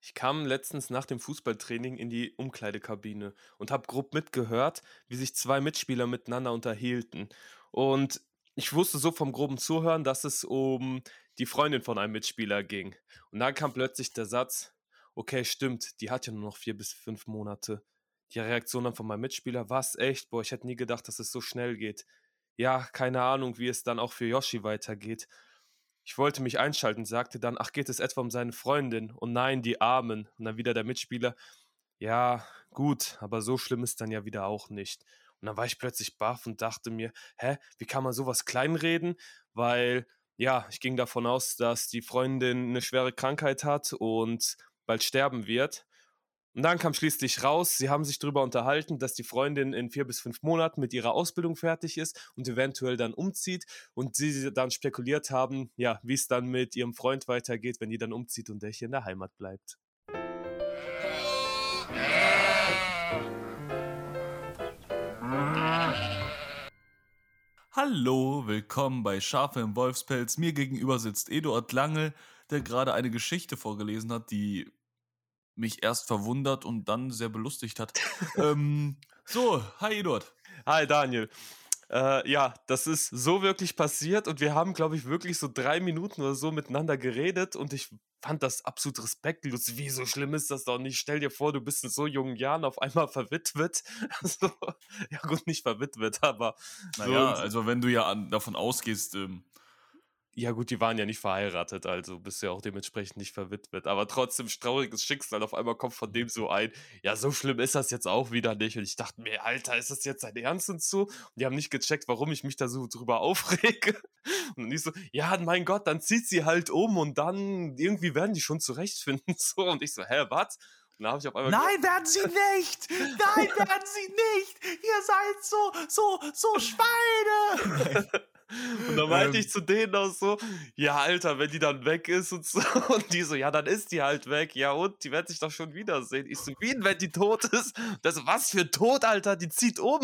Ich kam letztens nach dem Fußballtraining in die Umkleidekabine und habe grob mitgehört, wie sich zwei Mitspieler miteinander unterhielten. Und ich wusste so vom groben Zuhören, dass es um die Freundin von einem Mitspieler ging. Und dann kam plötzlich der Satz, okay, stimmt, die hat ja nur noch vier bis fünf Monate. Die Reaktion dann von meinem Mitspieler, was echt? Boah, ich hätte nie gedacht, dass es so schnell geht. Ja, keine Ahnung, wie es dann auch für Yoshi weitergeht. Ich wollte mich einschalten, sagte dann, ach, geht es etwa um seine Freundin? Und nein, die Armen. Und dann wieder der Mitspieler, ja, gut, aber so schlimm ist dann ja wieder auch nicht. Und dann war ich plötzlich baff und dachte mir, hä, wie kann man sowas kleinreden? Weil, ja, ich ging davon aus, dass die Freundin eine schwere Krankheit hat und bald sterben wird. Und dann kam schließlich raus, sie haben sich darüber unterhalten, dass die Freundin in vier bis fünf Monaten mit ihrer Ausbildung fertig ist und eventuell dann umzieht und sie dann spekuliert haben, ja, wie es dann mit ihrem Freund weitergeht, wenn die dann umzieht und der hier in der Heimat bleibt. Hallo, willkommen bei Schafe im Wolfspelz. Mir gegenüber sitzt Eduard Lange, der gerade eine Geschichte vorgelesen hat, die mich erst verwundert und dann sehr belustigt hat. ähm, so, hi Eduard. Hi Daniel. Äh, ja, das ist so wirklich passiert und wir haben, glaube ich, wirklich so drei Minuten oder so miteinander geredet und ich fand das absolut respektlos. Wie so schlimm ist das doch nicht? Stell dir vor, du bist in so jungen Jahren auf einmal verwitwet. Also, ja gut, nicht verwitwet, aber. Naja, so, also wenn du ja an, davon ausgehst, ähm, ja, gut, die waren ja nicht verheiratet, also bist ja auch dementsprechend nicht verwitwet. Aber trotzdem, trauriges Schicksal. Auf einmal kommt von dem so ein, ja, so schlimm ist das jetzt auch wieder nicht. Und ich dachte mir, Alter, ist das jetzt ein Ernst und so? Und die haben nicht gecheckt, warum ich mich da so drüber aufrege. Und ich so, ja, mein Gott, dann zieht sie halt um und dann irgendwie werden die schon zurechtfinden. So. Und ich so, hä, was? Und ich auf einmal Nein, werden sie nicht! Nein, werden sie nicht! Ihr seid so, so, so Schweine! Und dann meinte ähm, ich zu denen auch so, ja, Alter, wenn die dann weg ist und so. Und die so, ja, dann ist die halt weg. Ja, und die wird sich doch schon wiedersehen. Ich so, wie, wenn die tot ist? Das was für tot, Alter? Die zieht um.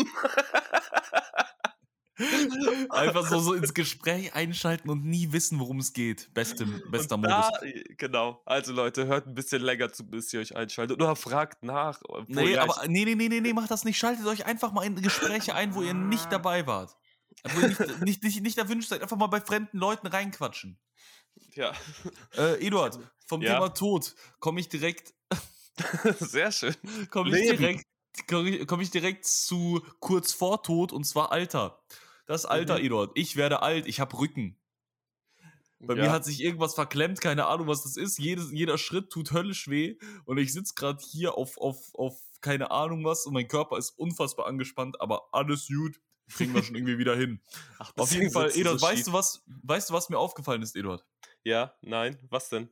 Einfach so, so ins Gespräch einschalten und nie wissen, worum es geht. Beste, bester und da, Modus. Genau. Also Leute, hört ein bisschen länger zu, bis ihr euch einschaltet. Oder fragt nach. Nee, aber nee, nee, nee, nee, nee, macht das nicht. Schaltet euch einfach mal in Gespräche ein, wo ihr nicht dabei wart. Wo ihr nicht, nicht, nicht, nicht erwünscht seid. Einfach mal bei fremden Leuten reinquatschen. Ja. Äh, Eduard, vom ja. Thema Tod komme ich direkt. Sehr schön. Komme ich direkt komme ich, komm ich direkt zu kurz vor Tod und zwar Alter. Das Alter, mhm. Eduard. Ich werde alt, ich habe Rücken. Bei ja. mir hat sich irgendwas verklemmt, keine Ahnung, was das ist. Jedes, jeder Schritt tut höllisch weh und ich sitze gerade hier auf, auf, auf keine Ahnung was und mein Körper ist unfassbar angespannt, aber alles gut. Kriegen wir schon irgendwie wieder hin. Ach, auf jeden Fall, Eduard, so weißt du was, weißt du, was mir aufgefallen ist, Eduard? Ja, nein, was denn?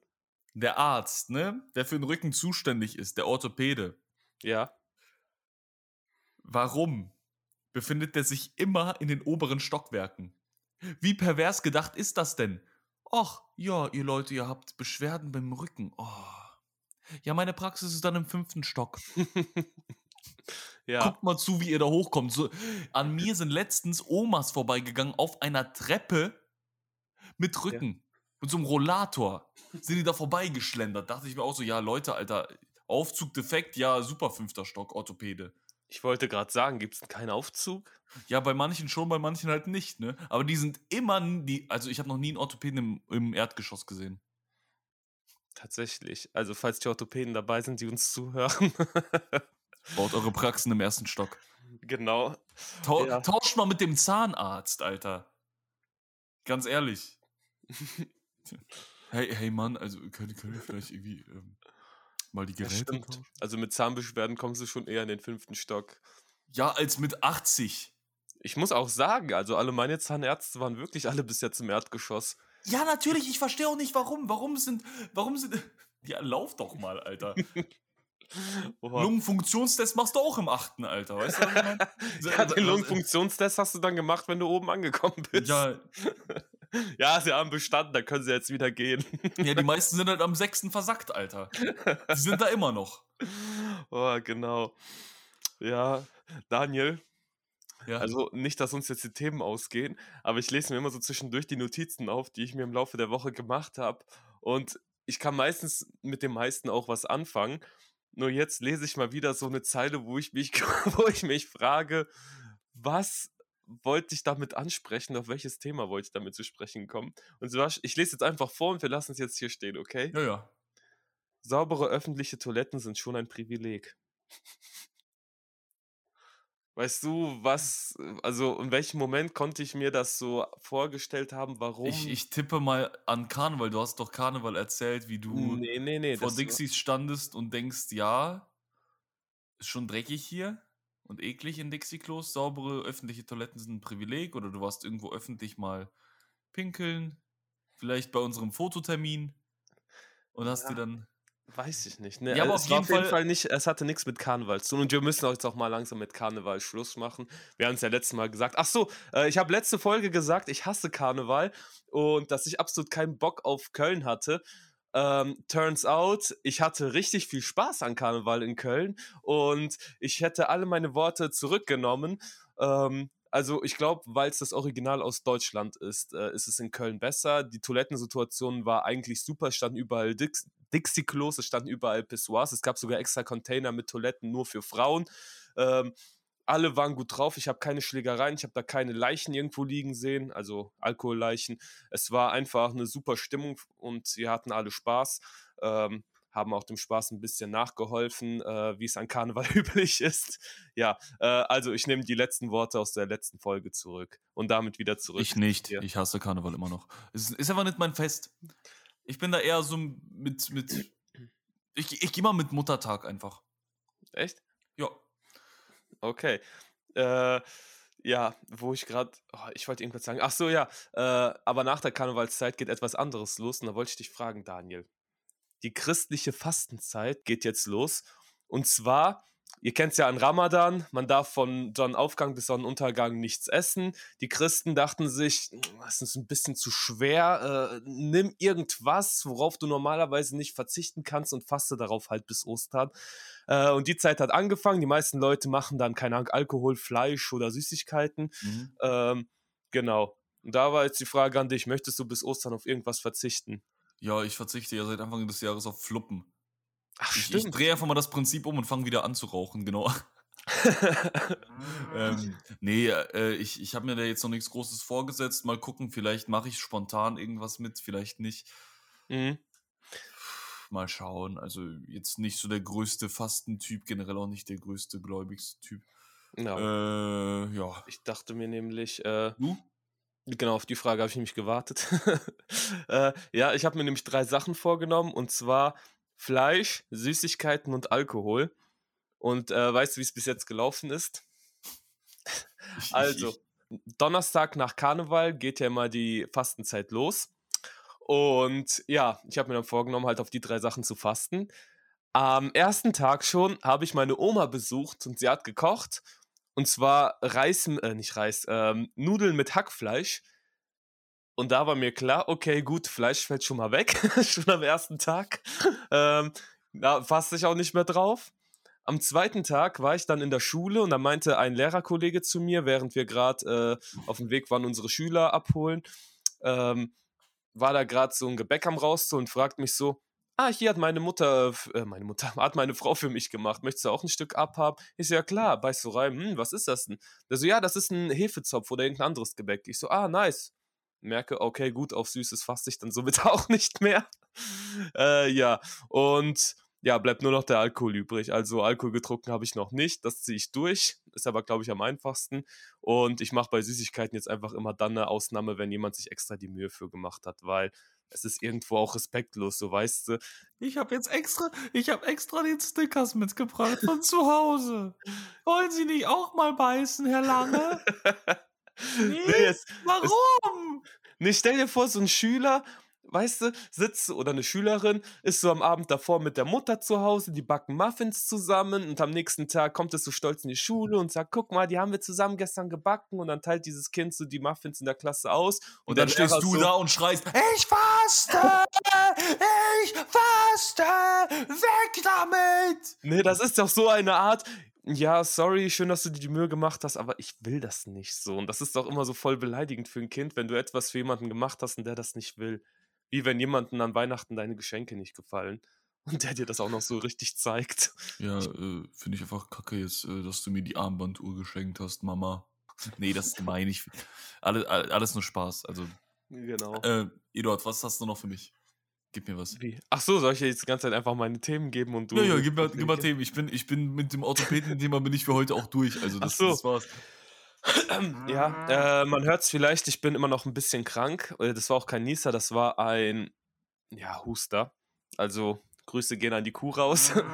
Der Arzt, ne, der für den Rücken zuständig ist, der Orthopäde. Ja. Warum befindet er sich immer in den oberen Stockwerken? Wie pervers gedacht ist das denn? Ach, ja, ihr Leute, ihr habt Beschwerden beim Rücken. Oh. Ja, meine Praxis ist dann im fünften Stock. ja. Guckt mal zu, wie ihr da hochkommt. So, an mir sind letztens Omas vorbeigegangen auf einer Treppe mit Rücken. Ja. Mit so einem Rollator. Sind die da vorbeigeschlendert. Dachte ich mir auch so, ja, Leute, Alter, Aufzug defekt, ja, super fünfter Stock, Orthopäde. Ich wollte gerade sagen, gibt es keinen Aufzug? Ja, bei manchen schon, bei manchen halt nicht, ne? Aber die sind immer, die, also ich habe noch nie einen Orthopäden im, im Erdgeschoss gesehen. Tatsächlich. Also, falls die Orthopäden dabei sind, die uns zuhören. Baut eure Praxen im ersten Stock. Genau. Tau ja. Tauscht mal mit dem Zahnarzt, Alter. Ganz ehrlich. hey, hey Mann, also können, können wir vielleicht irgendwie ähm, mal die Geräte tauschen? Also mit Zahnbeschwerden kommst du schon eher in den fünften Stock. Ja, als mit 80. Ich muss auch sagen, also alle meine Zahnärzte waren wirklich alle bis jetzt im Erdgeschoss. Ja, natürlich, ich verstehe auch nicht, warum. Warum sind, warum sind. Ja, lauf doch mal, Alter. Lungenfunktionstest machst du auch im achten Alter, weißt du, was ich meine? ja, den Lungenfunktionstest hast du dann gemacht, wenn du oben angekommen bist. Ja. ja, sie haben bestanden, dann können sie jetzt wieder gehen. ja, die meisten sind halt am sechsten versackt, Alter. Die sind da immer noch. Oh, genau. Ja, Daniel. Ja. Also nicht, dass uns jetzt die Themen ausgehen, aber ich lese mir immer so zwischendurch die Notizen auf, die ich mir im Laufe der Woche gemacht habe. Und ich kann meistens mit dem meisten auch was anfangen. Nur jetzt lese ich mal wieder so eine Zeile, wo ich mich, wo ich mich frage, was wollte ich damit ansprechen, auf welches Thema wollte ich damit zu sprechen kommen? Und so, ich lese jetzt einfach vor und wir lassen es jetzt hier stehen, okay? Ja, ja. Saubere öffentliche Toiletten sind schon ein Privileg. Weißt du, was, also in welchem Moment konnte ich mir das so vorgestellt haben, warum? Ich, ich tippe mal an Karneval. Du hast doch Karneval erzählt, wie du nee, nee, nee, vor Dixies standest und denkst, ja, ist schon dreckig hier und eklig in Dixie-Klos. Saubere öffentliche Toiletten sind ein Privileg oder du warst irgendwo öffentlich mal pinkeln, vielleicht bei unserem Fototermin und hast Ja. dir dann. Weiß ich nicht. Ne? Ja, aber es auf war jeden auf jeden Fall- Fall nicht, es hatte nichts mit Karneval zu tun und wir müssen jetzt auch mal langsam mit Karneval Schluss machen. Wir haben es ja letztes Mal gesagt. Ach so, äh, ich habe letzte Folge gesagt, ich hasse Karneval und dass ich absolut keinen Bock auf Köln hatte. Ähm, turns out, ich hatte richtig viel Spaß an Karneval in Köln und ich hätte alle meine Worte zurückgenommen. Ähm, also ich glaube, weil es das Original aus Deutschland ist, äh, ist es in Köln besser. Die Toilettensituation war eigentlich super, es standen überall Dix Dixie-Klos, es standen überall Pissoirs, es gab sogar extra Container mit Toiletten nur für Frauen. Ähm, alle waren gut drauf, ich habe keine Schlägereien, ich habe da keine Leichen irgendwo liegen sehen, also Alkoholleichen. Es war einfach eine super Stimmung und wir hatten alle Spaß. Ähm, haben auch dem Spaß ein bisschen nachgeholfen, äh, wie es an Karneval üblich ist. Ja, äh, also ich nehme die letzten Worte aus der letzten Folge zurück und damit wieder zurück. Ich nicht. Ich hasse Karneval immer noch. Es ist, ist einfach nicht mein Fest. Ich bin da eher so mit. mit ich ich gehe mal mit Muttertag einfach. Echt? Ja. Okay. Äh, ja, wo ich gerade, oh, ich wollte irgendwas sagen. Ach so, ja. Äh, aber nach der Karnevalszeit geht etwas anderes los und da wollte ich dich fragen, Daniel. Die christliche Fastenzeit geht jetzt los und zwar, ihr kennt es ja an Ramadan, man darf von Sonnenaufgang bis Sonnenuntergang nichts essen. Die Christen dachten sich, "Mm, das ist ein bisschen zu schwer, äh, nimm irgendwas, worauf du normalerweise nicht verzichten kannst und faste darauf halt bis Ostern. Äh, und die Zeit hat angefangen. Die meisten Leute machen dann, keine Ahnung, Alkohol, Fleisch oder Süßigkeiten. Mhm. Ähm, genau. Und da war jetzt die Frage an dich: Möchtest du bis Ostern auf irgendwas verzichten? Ja, ich verzichte ja seit Anfang des Jahres auf Fluppen. Ach, Ich, ich drehe einfach mal das Prinzip um und fange wieder an zu rauchen, genau. ähm, nee, äh, ich, ich habe mir da jetzt noch nichts Großes vorgesetzt. Mal gucken, vielleicht mache ich spontan irgendwas mit, vielleicht nicht. mhm. Mal schauen. Also jetzt nicht so der größte Fastentyp, generell auch nicht der größte gläubigste Typ. ja. Äh, ja. Ich dachte mir nämlich, äh, Du? genau auf die Frage habe ich nämlich gewartet. äh, ja, ich habe mir nämlich drei Sachen vorgenommen und zwar Fleisch, Süßigkeiten und Alkohol. Und äh, weißt du, wie es bis jetzt gelaufen ist? Also, Donnerstag nach Karneval geht ja immer die Fastenzeit los. Und ja, ich habe mir dann vorgenommen, halt auf die drei Sachen zu fasten. Am ersten Tag schon habe ich meine Oma besucht und sie hat gekocht. Und zwar Reis, äh, nicht Reis, ähm, Nudeln mit Hackfleisch. Und da war mir klar, okay, gut, Fleisch fällt schon mal weg, schon am ersten Tag. Ähm, da faste ich auch nicht mehr drauf. Am zweiten Tag war ich dann in der Schule und da meinte ein Lehrerkollege zu mir, während wir gerade äh, auf dem Weg waren, unsere Schüler abholen, ähm, war da gerade so ein Gebäck am rauszuholen und fragt mich so, ah, hier hat meine Mutter, äh, meine Mutter, hat meine Frau für mich gemacht, möchtest du auch ein Stück abhaben? Ich so, ja klar, beißt so rein, hm, was ist das denn? Der so, ja, das ist ein Hefezopf oder irgendein anderes Gebäck. Ich so, ah, nice. Merke, okay, gut, auf Süßes faste ich dann somit auch nicht mehr. äh, ja, und ja, bleibt nur noch der Alkohol übrig. Also Alkohol getrunken habe ich noch nicht, das ziehe ich durch, ist aber, glaube ich, am einfachsten. Und ich mache bei Süßigkeiten jetzt einfach immer dann eine Ausnahme, wenn jemand sich extra die Mühe für gemacht hat, weil es ist irgendwo auch respektlos, so weißt du. ich habe jetzt extra, ich habe extra den Stickers mitgebracht von zu Hause. Wollen Sie nicht auch mal beißen, Herr Lange? nee, es, Warum? nee, stell dir vor, so ein Schüler, weißt du, sitzt oder eine Schülerin ist so am Abend davor mit der Mutter zu Hause, die backen Muffins zusammen und am nächsten Tag kommt es so stolz in die Schule und sagt, guck mal, die haben wir zusammen gestern gebacken und dann teilt dieses Kind so die Muffins in der Klasse aus Und dann der stehst du so, da und schreist, ich faste, ich faste, weg damit. Nee, das ist doch so eine Art. Ja, sorry, schön, dass du dir die Mühe gemacht hast, aber ich will das nicht so. Und das ist doch immer so voll beleidigend für ein Kind, wenn du etwas für jemanden gemacht hast und der das nicht will. Wie wenn jemandem an Weihnachten deine Geschenke nicht gefallen und der dir das auch noch so richtig zeigt. Ja, äh, finde ich einfach kacke jetzt, äh, dass du mir die Armbanduhr geschenkt hast, Mama. nee, das gemein. Ich, alles, alles nur Spaß. Also, Genau. äh, Eduard, was hast du noch für mich? Gib mir was. Wie? Ach so, soll ich dir jetzt die ganze Zeit einfach meine Themen geben und du. Ja, ja, gib mir, Okay, gib mal. Themen. Ich bin, ich bin mit dem Orthopäden-Thema bin ich für heute auch durch. Also das, so. das war's. Ja, äh, man hört es vielleicht, ich bin immer noch ein bisschen krank. Äh, Das war auch kein Nieser, das war ein ja, Huster. Also Grüße gehen an die Kuh raus. Oh.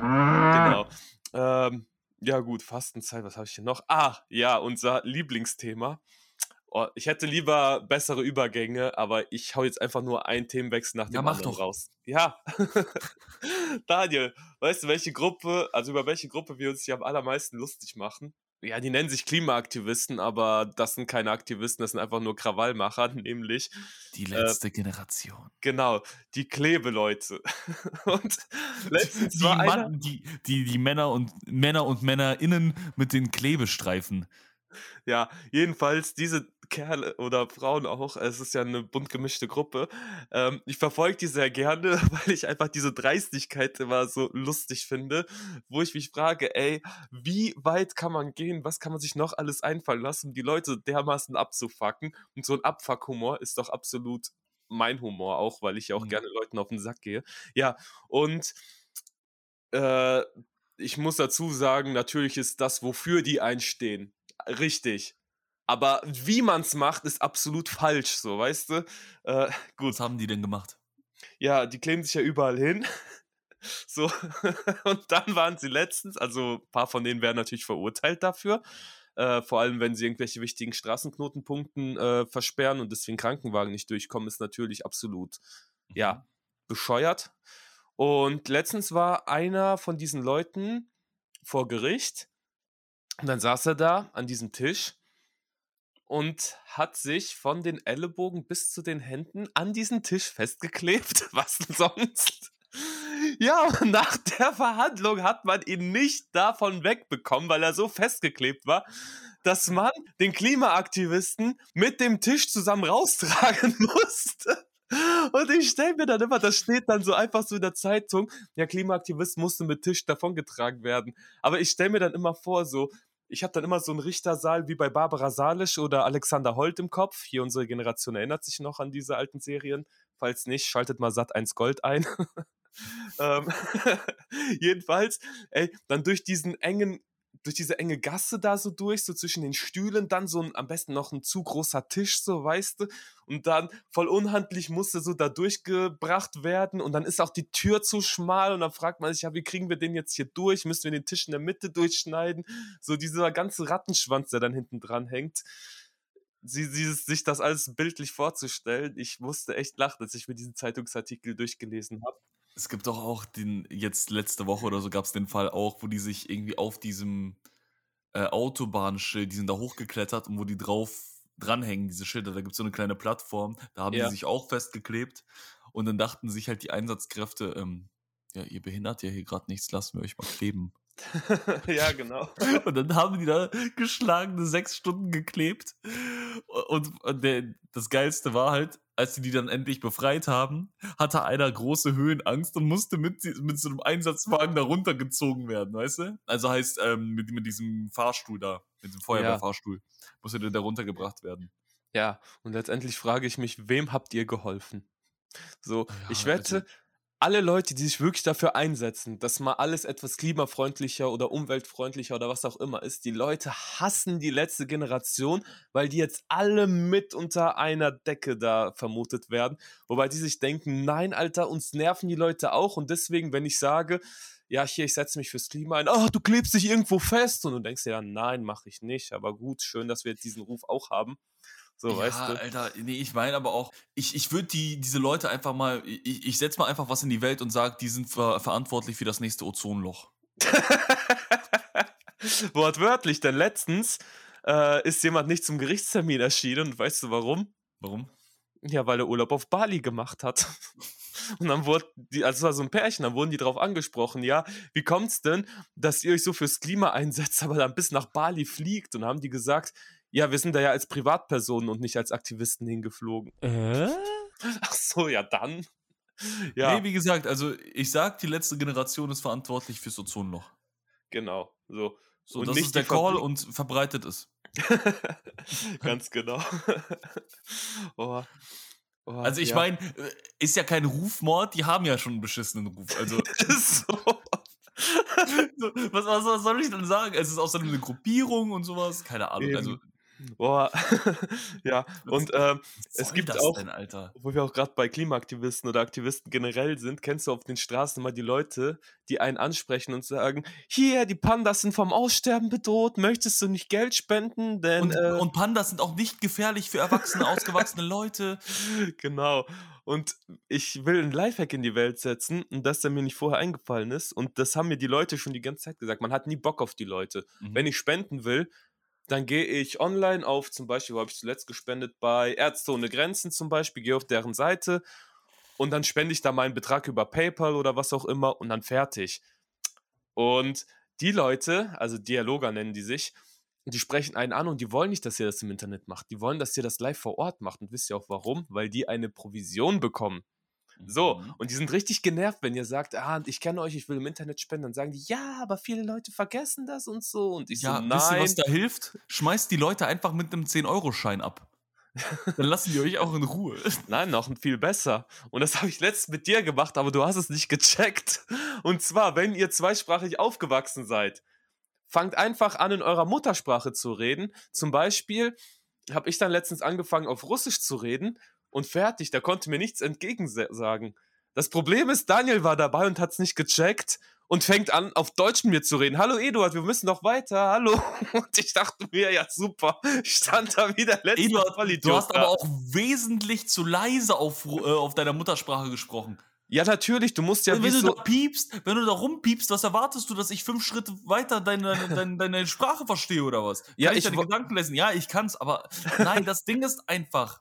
genau. Ähm, ja, gut, Fastenzeit, was habe ich hier noch? Ah, ja, unser Lieblingsthema. Oh, ich hätte lieber bessere Übergänge, aber ich hau jetzt einfach nur einen Themenwechsel nach dem Ja, mach anderen doch. raus. Ja. Daniel, weißt du, welche Gruppe, also über welche Gruppe wir uns hier am allermeisten lustig machen? Ja, die nennen sich Klimaaktivisten, aber das sind keine Aktivisten, das sind einfach nur Krawallmacher, nämlich Die Äh, letzte Generation. Genau, die Klebeleute. Und letztens Die, war einer, Mann, die, die, die Männer und Männer und MännerInnen mit den Klebestreifen. ja, jedenfalls diese Kerle oder Frauen auch, es ist ja eine bunt gemischte Gruppe. Ähm, ich verfolge die sehr gerne, weil ich einfach diese Dreistigkeit immer so lustig finde, wo ich mich frage, ey, wie weit kann man gehen? Was kann man sich noch alles einfallen lassen, um die Leute dermaßen abzufacken? Und so ein Abfuck-Humor ist doch absolut mein Humor auch, weil ich ja auch Mhm. gerne Leuten auf den Sack gehe. Ja, und äh, ich muss dazu sagen, natürlich ist das, wofür die einstehen, richtig. Aber wie man es macht, ist absolut falsch, so, weißt du? Äh, gut, Was haben die denn gemacht? ja, die kleben sich ja überall hin. So, und dann waren sie letztens, also ein paar von denen werden natürlich verurteilt dafür. Äh, vor allem, wenn sie irgendwelche wichtigen Straßenknotenpunkten äh, versperren und deswegen Krankenwagen nicht durchkommen, ist natürlich absolut, ja, bescheuert. Und letztens war einer von diesen Leuten vor Gericht und dann saß er da an diesem Tisch und hat sich von den Ellenbogen bis zu den Händen an diesen Tisch festgeklebt. Was denn sonst? Ja, und nach der Verhandlung hat man ihn nicht davon wegbekommen, weil er so festgeklebt war, dass man den Klimaaktivisten mit dem Tisch zusammen raustragen musste. Und ich stelle mir dann immer, das steht dann so einfach so in der Zeitung, der Klimaaktivist musste mit Tisch davongetragen werden. Aber ich stelle mir dann immer vor, so, ich habe dann immer so einen Richtersaal wie bei Barbara Salisch oder Alexander Holt im Kopf. Hier unsere Generation erinnert sich noch an diese alten Serien. Falls nicht, schaltet mal Sat 1 Gold ein. ähm, jedenfalls, ey, dann durch diesen engen, durch diese enge Gasse da so durch, so zwischen den Stühlen, dann so ein, am besten noch ein zu großer Tisch, so weißt du, und dann voll unhandlich musste so da durchgebracht werden und dann ist auch die Tür zu schmal und dann fragt man sich, ja, wie kriegen wir den jetzt hier durch? Müssen wir den Tisch in der Mitte durchschneiden? So dieser ganze Rattenschwanz, der dann hinten dran hängt. Sie, dieses, sich das alles bildlich vorzustellen, ich musste echt lachen, als ich mir diesen Zeitungsartikel durchgelesen habe. Es gibt doch auch den, jetzt letzte Woche oder so gab es den Fall auch, wo die sich irgendwie auf diesem äh, Autobahnschild, die sind da hochgeklettert und wo die drauf dranhängen, diese Schilder, da gibt es so eine kleine Plattform, da haben Ja. die sich auch festgeklebt und dann dachten sich halt die Einsatzkräfte, ähm, ja, ihr behindert ja hier gerade nichts, lassen wir euch mal kleben. ja, genau. Und dann haben die da geschlagene sechs Stunden geklebt. Und und der, das Geilste war halt, als sie die dann endlich befreit haben, hatte einer große Höhenangst und musste mit, mit so einem Einsatzwagen da runtergezogen werden, weißt du? Also heißt, ähm, mit, mit diesem Fahrstuhl da, mit dem Feuerwehrfahrstuhl, musste der da runtergebracht werden. Ja, und letztendlich frage ich mich, wem habt ihr geholfen? So, Ja, ich wette, alle Leute, die sich wirklich dafür einsetzen, dass mal alles etwas klimafreundlicher oder umweltfreundlicher oder was auch immer ist, die Leute hassen die letzte Generation, weil die jetzt alle mit unter einer Decke da vermutet werden. Wobei die sich denken, nein, Alter, uns nerven die Leute auch und deswegen, wenn ich sage, ja, hier, ich setze mich fürs Klima ein, oh, du klebst dich irgendwo fest und du denkst dir, ja, nein, mache ich nicht, aber gut, schön, dass wir jetzt diesen Ruf auch haben. So, ja, weißt du? Alter, nee, ich meine aber auch, ich, ich würde die, diese Leute einfach mal, ich, ich setze mal einfach was in die Welt und sage, die sind ver verantwortlich für das nächste Ozonloch. Wortwörtlich, denn letztens äh, ist jemand nicht zum Gerichtstermin erschienen und weißt du warum? Warum? Ja, weil er Urlaub auf Bali gemacht hat. Und dann wurde die, also es war so ein Pärchen, dann wurden die drauf angesprochen, ja, wie kommt's denn, dass ihr euch so fürs Klima einsetzt, aber dann bis nach Bali fliegt? Und haben die gesagt, ja, wir sind da ja als Privatpersonen und nicht als Aktivisten hingeflogen. Äh? Ach so, ja dann. Ja. Ja, wie gesagt, also ich sag, die letzte Generation ist verantwortlich fürs Ozonloch. genau. So. So, Und das nicht ist der Call Fabrik- und verbreitet es. Ganz genau. oh. Oh, Also ich ja. meine, äh, ist ja kein Rufmord, die haben ja schon einen beschissenen Ruf. Also Ist so. so, was, was, was soll ich denn sagen? Es ist außerdem eine Gruppierung und sowas. Keine Ahnung. Eben. Also Boah. ja, und ähm, es gibt auch- denn, wo wir auch gerade bei Klimaaktivisten oder Aktivisten generell sind, kennst du auf den Straßen mal die Leute, die einen ansprechen und sagen, hier, die Pandas sind vom Aussterben bedroht, möchtest du nicht Geld spenden? Denn, Und, äh, und Pandas sind auch nicht gefährlich für erwachsene, ausgewachsene Leute. genau. Und ich will einen Lifehack in die Welt setzen, und das, der mir nicht vorher eingefallen ist. Und das haben mir die Leute schon die ganze Zeit gesagt. Man hat nie Bock auf die Leute. Mhm. Wenn ich spenden will, dann gehe ich online auf, zum Beispiel, wo habe ich zuletzt gespendet, bei Ärzte ohne Grenzen zum Beispiel, gehe auf deren Seite und dann spende ich da meinen Betrag über PayPal oder was auch immer und dann fertig. Und die Leute, also Dialoger nennen die sich, die sprechen einen an und die wollen nicht, dass ihr das im Internet macht. Die wollen, dass ihr das live vor Ort macht. Und wisst ihr auch warum? Weil die eine Provision bekommen. So, Mhm. und die sind richtig genervt, wenn ihr sagt, ah, ich kenne euch, ich will im Internet spenden. Dann sagen die, ja, aber viele Leute vergessen das und so. Und ich Ja, so, wisst ihr, nein. was da hilft? Schmeißt die Leute einfach mit einem 10-Euro-Schein ab. Dann lassen die euch auch in Ruhe. Nein, noch viel besser. Und das habe ich letztens mit dir gemacht, aber du hast es nicht gecheckt. Und zwar, wenn ihr zweisprachig aufgewachsen seid, fangt einfach an, in eurer Muttersprache zu reden. Zum Beispiel habe ich dann letztens angefangen, auf Russisch zu reden und fertig. Da konnte mir nichts entgegensagen. Das Problem ist, Daniel war dabei und hat es nicht gecheckt und fängt an, auf Deutsch mit mir zu reden. Hallo Eduard, wir müssen noch weiter. Hallo. Und ich dachte mir, ja super. Ich stand da wieder letzter Eduard, Vollidiot du hast aber auch wesentlich zu leise auf, äh, auf deiner Muttersprache gesprochen. Ja, natürlich, du musst ja wenn wie du so, da piepst, wenn du da rumpiepst, was erwartest du, dass ich fünf Schritte weiter deine, deine, deine Sprache verstehe oder was? Kann Ja, ich ich deine Gedanken lesen? Ja, ich kann's, aber nein, das Ding ist einfach.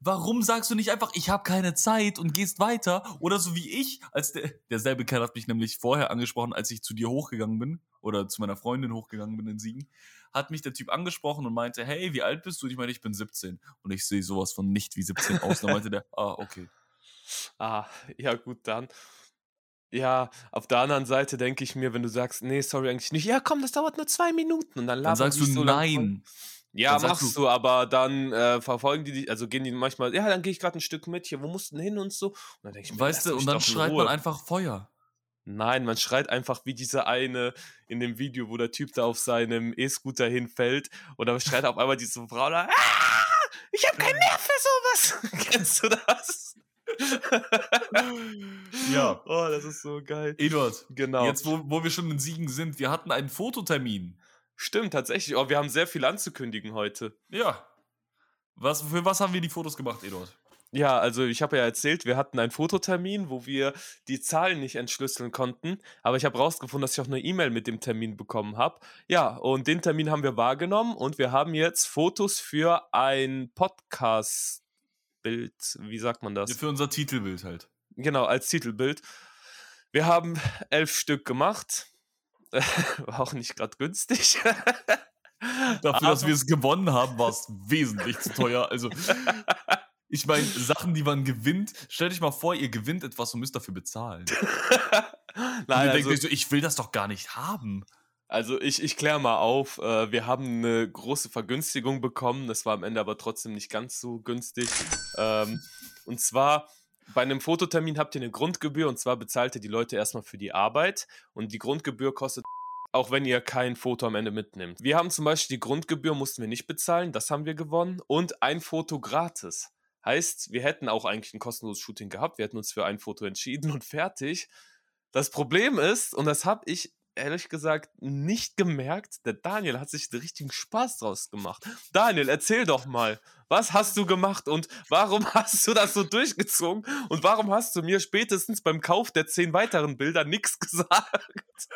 Warum sagst du nicht einfach, ich habe keine Zeit und gehst weiter? Oder so wie ich, als der, derselbe Kerl hat mich nämlich vorher angesprochen, als ich zu dir hochgegangen bin oder zu meiner Freundin hochgegangen bin in Siegen, hat mich der Typ angesprochen und meinte, hey, wie alt bist du? Und ich meine, ich bin 17 und ich sehe sowas von nicht wie 17 aus. Und dann meinte der, ah, okay. ah, ja gut, dann. Ja, auf der anderen Seite denke ich mir, wenn du sagst, nee, sorry, eigentlich nicht, ja komm, das dauert nur zwei Minuten und dann Dann sagst du so lang nein. Ja, Dann machst du- aber dann äh, verfolgen die dich, also gehen die manchmal, ja, dann gehe ich gerade ein Stück mit hier, wo musst du denn hin und so. Und dann denke ich mir, Weißt du, und dann schreit Ruhe. man einfach Feuer. Nein, man schreit einfach wie dieser eine in dem Video, wo der Typ da auf seinem E-Scooter hinfällt und dann schreit auf einmal diese Frau da, ah, ich habe keinen Nerv für sowas. Kennst du das? Ja. Oh, das ist so geil. Eduard, Genau. jetzt wo, wo wir schon in Siegen sind, wir hatten einen Fototermin. Stimmt, tatsächlich. Oh, wir haben sehr viel anzukündigen heute. Ja. Was, für was haben wir die Fotos gemacht, Eduard? Ja, also ich habe ja erzählt, wir hatten einen Fototermin, wo wir die Zahlen nicht entschlüsseln konnten, aber ich habe rausgefunden, dass ich auch eine E-Mail mit dem Termin bekommen habe. Ja, und den Termin haben wir wahrgenommen und wir haben jetzt Fotos für ein Podcast-Bild, wie sagt man das? Für unser Titelbild halt. Genau, als Titelbild. Wir haben elf Stück gemacht. War auch nicht gerade günstig. Dafür, dass Aber- wir es gewonnen haben, war es wesentlich zu teuer. Also, ich meine, Sachen, die man gewinnt, stellt euch mal vor, ihr gewinnt etwas und müsst dafür bezahlen. Nein, also, so, ich will das doch gar nicht haben. Also ich, ich kläre mal auf. Äh, wir haben eine große Vergünstigung bekommen. Das war am Ende aber trotzdem nicht ganz so günstig. Ähm, und zwar bei einem Fototermin habt ihr eine Grundgebühr und zwar bezahlt ihr die Leute erstmal für die Arbeit und die Grundgebühr kostet auch wenn ihr kein Foto am Ende mitnimmt. Wir haben zum Beispiel die Grundgebühr, mussten wir nicht bezahlen, das haben wir gewonnen und ein Foto gratis. Heißt, wir hätten auch eigentlich ein kostenloses Shooting gehabt, wir hätten uns für ein Foto entschieden und fertig. Das Problem ist, und das habe ich ehrlich gesagt nicht gemerkt, der Daniel hat sich den richtigen Spaß draus gemacht. Daniel, erzähl doch mal, was hast du gemacht und warum hast du das so durchgezogen und warum hast du mir spätestens beim Kauf der zehn weiteren Bilder nichts gesagt?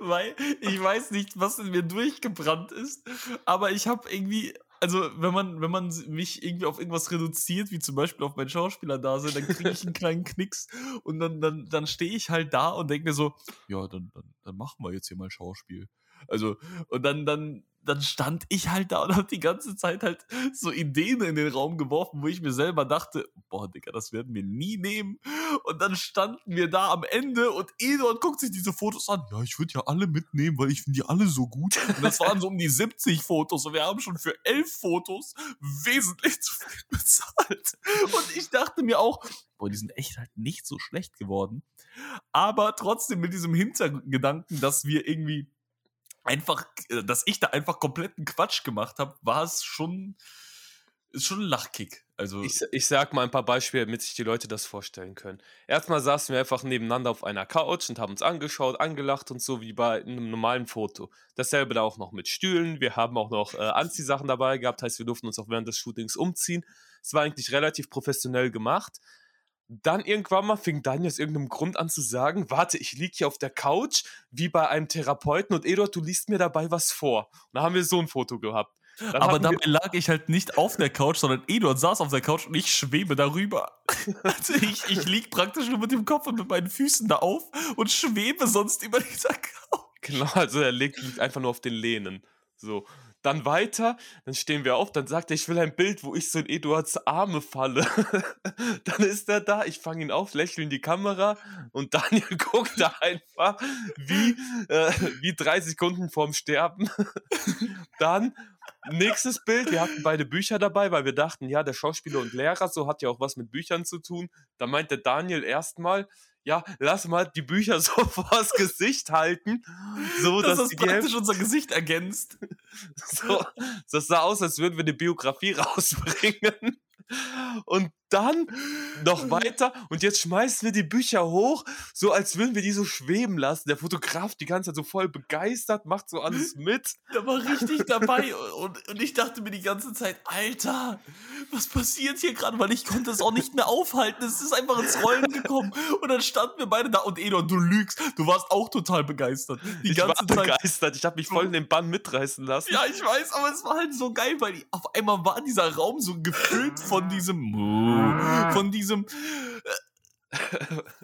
Weil ich weiß nicht, was in mir durchgebrannt ist, aber ich habe irgendwie, also wenn man, wenn man mich irgendwie auf irgendwas reduziert, wie zum Beispiel auf mein Schauspieler da sind, dann kriege ich einen kleinen Knicks und dann, dann, dann stehe ich halt da und denke mir so, ja, dann, dann, dann machen wir jetzt hier mal Schauspiel. Also, und dann, dann, dann stand ich halt da und habe die ganze Zeit halt so Ideen in den Raum geworfen, wo ich mir selber dachte, boah, Digga, das werden wir nie nehmen. Und dann standen wir da am Ende und Eduard guckt sich diese Fotos an. Ja, ich würde ja alle mitnehmen, weil ich finde die alle so gut. Und das waren so um die 70 Fotos und wir haben schon für elf Fotos wesentlich zu viel bezahlt. Und ich dachte mir auch, boah, die sind echt halt nicht so schlecht geworden. Aber trotzdem mit diesem Hintergedanken, dass wir irgendwie einfach, äh, dass ich da einfach kompletten Quatsch gemacht habe, war es schon, ist schon ein Lachkick. Also ich, ich sag mal ein paar Beispiele, damit sich die Leute das vorstellen können. Erstmal saßen wir einfach nebeneinander auf einer Couch und haben uns angeschaut, angelacht und so wie bei einem normalen Foto. Dasselbe da auch noch mit Stühlen. Wir haben auch noch äh, Anziehsachen dabei gehabt, heißt, wir durften uns auch während des Shootings umziehen. Es war eigentlich relativ professionell gemacht. Dann irgendwann mal fing Daniel aus irgendeinem Grund an zu sagen, warte, ich liege hier auf der Couch, wie bei einem Therapeuten und Eduard, du liest mir dabei was vor. Und da haben wir so ein Foto gehabt. Dann aber dabei lag ich halt nicht auf der Couch, sondern Eduard saß auf der Couch und ich schwebe darüber. Also ich, ich lieg praktisch nur mit dem Kopf und mit meinen Füßen da auf und schwebe sonst über dieser Couch. Genau, also er liegt einfach nur auf den Lehnen. So. Dann weiter, dann stehen wir auf, dann sagt er, ich will ein Bild, wo ich so in Eduards Arme falle. dann ist er da, ich fange ihn auf, lächle in die Kamera und Daniel guckt da einfach wie, äh, wie drei Sekunden vorm Sterben. dann nächstes Bild, wir hatten beide Bücher dabei, weil wir dachten, ja, der Schauspieler und Lehrer, so hat ja auch was mit Büchern zu tun. Da meinte Daniel erstmal, ja, lass mal die Bücher so vors Gesicht halten, so dass das das praktisch unser Gesicht ergänzt. So, das sah aus, als würden wir eine Biografie rausbringen. Und dann noch weiter und jetzt schmeißen wir die Bücher hoch, so als würden wir die so schweben lassen. Der Fotograf die ganze Zeit so voll begeistert, macht so alles mit. Der war richtig dabei und, und ich dachte mir die ganze Zeit, Alter, was passiert hier gerade? Weil ich konnte es auch nicht mehr aufhalten. Es ist einfach ins Rollen gekommen und dann standen wir beide da und Edon, du lügst. Du warst auch total begeistert. Die ich ganze war Zeit. begeistert. Ich habe mich voll in den Bann mitreißen lassen. Ja, ich weiß, aber es war halt so geil, weil auf einmal war dieser Raum so gefüllt von diesem von diesem äh,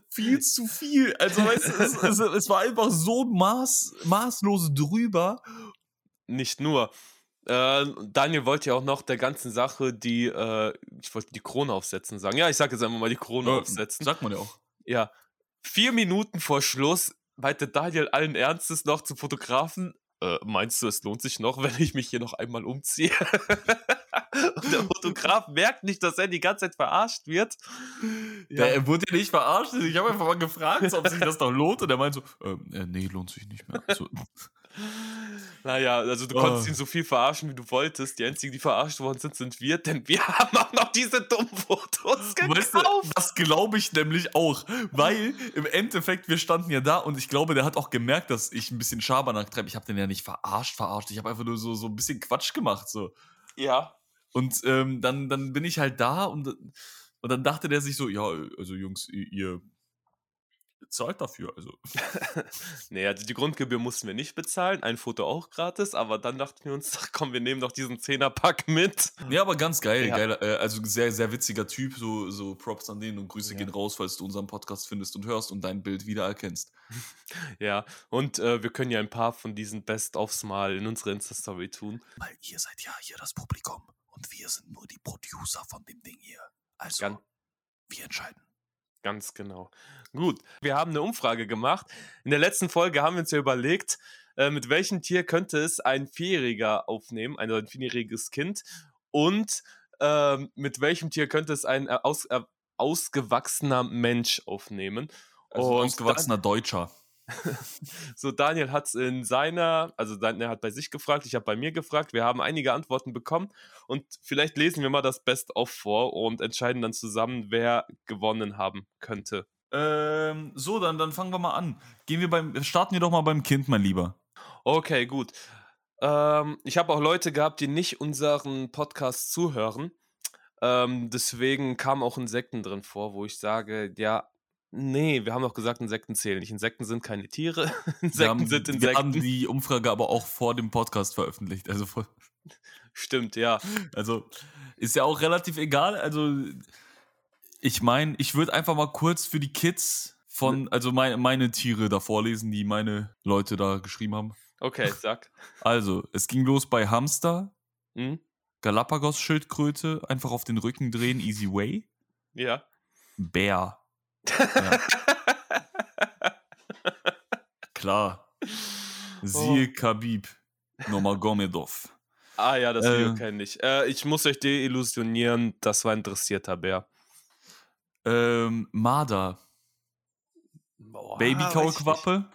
viel zu viel. Also weißt du, es, es, es, war einfach so maß, maßlos drüber. Nicht nur. Äh, Daniel wollte ja auch noch der ganzen Sache die, äh, ich wollte die Krone aufsetzen sagen. Ja, ich sage jetzt einfach mal die Krone ja, aufsetzen. Sagt man ja auch. Ja. Vier Minuten vor Schluss meinte Daniel allen Ernstes noch zum Fotografen, äh, meinst du, es lohnt sich noch, wenn ich mich hier noch einmal umziehe? Und der Fotograf merkt nicht, dass er die ganze Zeit verarscht wird. Ja. er wurde ja nicht verarscht. Ich habe einfach mal gefragt, ob sich das noch lohnt. Und er meint so, ähm, äh, nee, lohnt sich nicht mehr. So. Naja, also du oh. konntest ihn so viel verarschen, wie du wolltest. Die einzigen, die verarscht worden sind, sind wir, denn wir haben auch noch diese dummen Fotos gekauft. Weißt du, das glaube ich nämlich auch. Weil im Endeffekt, wir standen ja da und ich glaube, der hat auch gemerkt, dass ich ein bisschen Schabernack treibe. Ich habe den ja nicht verarscht, verarscht. Ich habe einfach nur so, so ein bisschen Quatsch gemacht. So. Ja. Und ähm, dann, dann bin ich halt da und, und dann dachte der sich so, ja, also Jungs, ihr zahlt dafür. Also. also die Grundgebühr mussten wir nicht bezahlen, ein Foto auch gratis, aber dann dachten wir uns, ach komm, wir nehmen doch diesen Zehnerpack mit. Ja, aber ganz geil, ja. geil äh, also sehr, sehr witziger Typ, so, so Props an den und Grüße ja. gehen raus, falls du unseren Podcast findest und hörst und dein Bild wiedererkennst. ja, und äh, wir können ja ein paar von diesen Best-ofs mal in unsere Insta-Story tun. Weil ihr seid ja hier das Publikum und wir sind nur die Producer von dem Ding hier. Also, Gan wir entscheiden. Ganz genau. Gut, wir haben eine Umfrage gemacht. In der letzten Folge haben wir uns ja überlegt, äh, mit welchem Tier könnte es ein Vierjähriger aufnehmen, also ein vierjähriges Kind, und äh, mit welchem Tier könnte es ein äh, aus, äh, ausgewachsener Mensch aufnehmen. Also und ausgewachsener Deutscher. So, Daniel hat es in seiner, also Daniel hat bei sich gefragt, ich habe bei mir gefragt. Wir haben einige Antworten bekommen und vielleicht lesen wir mal das Best-of vor und entscheiden dann zusammen, wer gewonnen haben könnte. Ähm, so, dann, dann fangen wir mal an. Gehen wir beim, starten wir doch mal beim Kind, mein Lieber. Okay, gut. Ähm, ich habe auch Leute gehabt, die nicht unseren Podcast zuhören. Ähm, deswegen kamen auch Insekten drin vor, wo ich sage, ja, Nee, wir haben doch gesagt, Insekten zählen nicht. Insekten sind keine Tiere. Insekten haben, sind Insekten. Wir haben die Umfrage aber auch vor dem Podcast veröffentlicht. Also vor Stimmt, ja. Also ist ja auch relativ egal. Also ich meine, ich würde einfach mal kurz für die Kids von, also meine, meine Tiere da vorlesen, die meine Leute da geschrieben haben. Okay, sag. Also, es ging los bei Hamster, Hm? Galapagos-Schildkröte, einfach auf den Rücken drehen, easy way. Ja. Bär. Ja, klar. Siehe Khabib Nomagomedov. Ah ja, das Video Äh. kenne ich. Äh, ich muss euch deillusionieren, das war ein interessierter Bär. Ähm, Marder. Boah, Babykaulquappe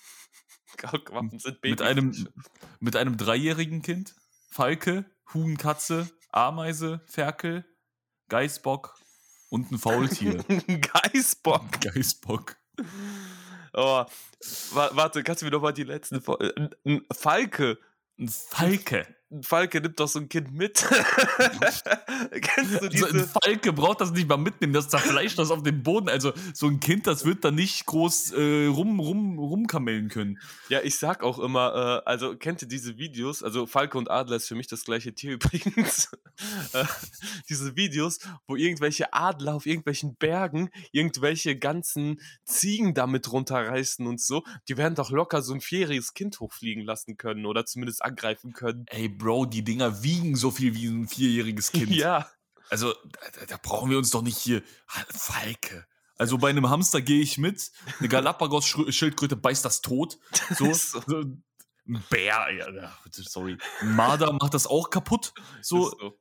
Kaulquappen sind mit Baby. einem, mit einem dreijährigen Kind. Falke, Huhn, Katze, Ameise, Ferkel, Geißbock und ein Faultier. Geißbock. Geißbock. Oh, wa warte, kannst du mir noch mal die letzten... Äh, ein- ein Falke. Ein Falke. Ein Falke nimmt doch so ein Kind mit. Kennst du So ein diese... Falke braucht das nicht mal mitnehmen, das zerfleischt das auf dem Boden. Also so ein Kind, das wird da nicht groß äh, rum, rum, rumkamellen können. Ja, ich sag auch immer, äh, also kennt ihr diese Videos? Also Falke und Adler ist für mich das gleiche Tier übrigens. äh, diese Videos, wo irgendwelche Adler auf irgendwelchen Bergen irgendwelche ganzen Ziegen damit runterreißen und so, die werden doch locker so ein vierjähriges Kind hochfliegen lassen können oder zumindest angreifen können. Ey, Bro, die Dinger wiegen so viel wie ein vierjähriges Kind. Ja, Also, da, da brauchen wir uns doch nicht hier. Falke. Also bei einem Hamster gehe ich mit. Eine Galapagos-Schildkröte beißt das tot. So, so. Ein Bär, ja, sorry. Ein Marder macht das auch kaputt. So, ist so.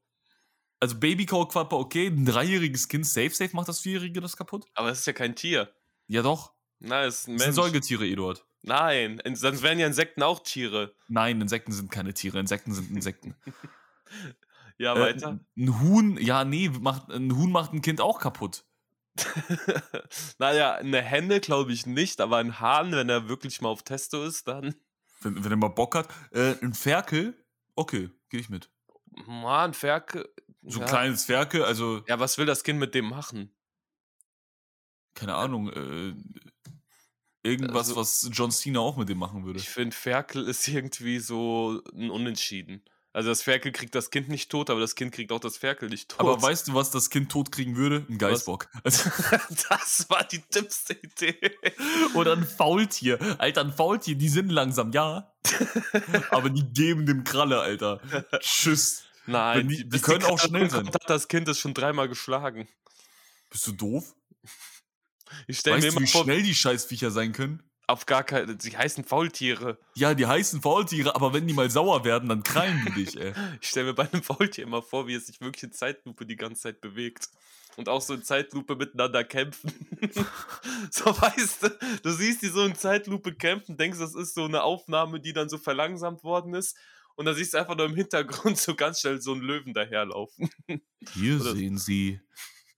also Babykaulquappe, okay. Ein dreijähriges Kind, safe, safe macht das vierjährige das kaputt. Aber es ist ja kein Tier. Ja, doch. Nein, es ist ein Das sind Mensch. Säugetiere, Eduard. Nein, in- sonst wären ja Insekten auch Tiere. Nein, Insekten sind keine Tiere. Insekten sind Insekten. Ja, Äh, weiter. ein Huhn, ja, nee, macht, ein Huhn macht ein Kind auch kaputt. naja, eine Henne glaube ich nicht, aber ein Hahn, wenn er wirklich mal auf Testo ist, dann. Wenn, wenn er mal Bock hat. Äh, ein Ferkel, okay, gehe ich mit. Mann, Ferkel. So ein ja. kleines Ferkel, also, ja, was will das Kind mit dem machen? keine Ahnung, äh, irgendwas, Also- was John Cena auch mit dem machen würde. Ich finde, Ferkel ist irgendwie so ein Unentschieden. Also das Ferkel kriegt das Kind nicht tot, aber das Kind kriegt auch das Ferkel nicht tot. Aber weißt du, was das Kind tot kriegen würde? Ein Geißbock. Also, das war die dümmste Idee. oder ein Faultier. Alter, ein Faultier, die sind langsam, ja. Aber die geben dem Kralle, Alter. Tschüss. Nein, die- die bis können auch Kralle schnell sein. Hat das Kind es schon dreimal geschlagen. Bist du doof? Ich stelle mir Weißt du, immer wie vor, schnell die Scheißviecher sein können? auf gar keine. Sie heißen Faultiere. Ja, die heißen Faultiere, aber wenn die mal sauer werden, dann krallen die dich, ey. Ich stelle mir bei einem Faultier immer vor, wie es sich wirklich in Zeitlupe die ganze Zeit bewegt. Und auch so in Zeitlupe miteinander kämpfen. so weißt du, du siehst die so in Zeitlupe kämpfen, denkst, das ist so eine Aufnahme, die dann so verlangsamt worden ist. Und dann siehst du einfach nur im Hintergrund so ganz schnell so einen Löwen daherlaufen. Hier Oder- sehen Sie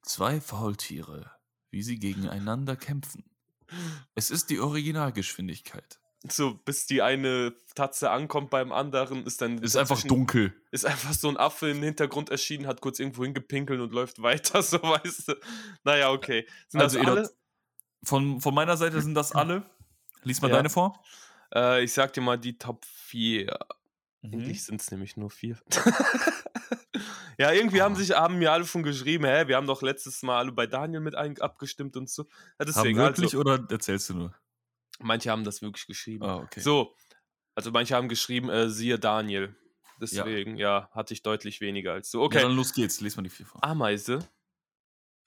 zwei Faultiere, wie sie gegeneinander kämpfen. Es ist die Originalgeschwindigkeit. So, bis die eine Tatze ankommt beim anderen, ist dann. Ist einfach dunkel. Ist einfach so ein Affe im Hintergrund erschienen, hat kurz irgendwo hingepinkelt und läuft weiter, so weißt du. Naja, okay. Sind Also, das alle? Von, von meiner Seite sind das alle. Lies mal Ja. deine vor. Äh, ich sag dir mal die Top 4. Mhm. Eigentlich sind es nämlich nur vier. ja, irgendwie haben Ah. sich haben mir alle schon geschrieben, hä, wir haben doch letztes Mal alle bei Daniel mit ein, abgestimmt und so. Ja, Haben deswegen, wirklich also, oder erzählst du nur? manche haben das wirklich geschrieben. Ah, okay. So, also manche haben geschrieben, äh, siehe Daniel. Deswegen, ja. hatte ich deutlich weniger als du. Ja, Okay, dann los geht's. Lies mal die vier vor. Ameise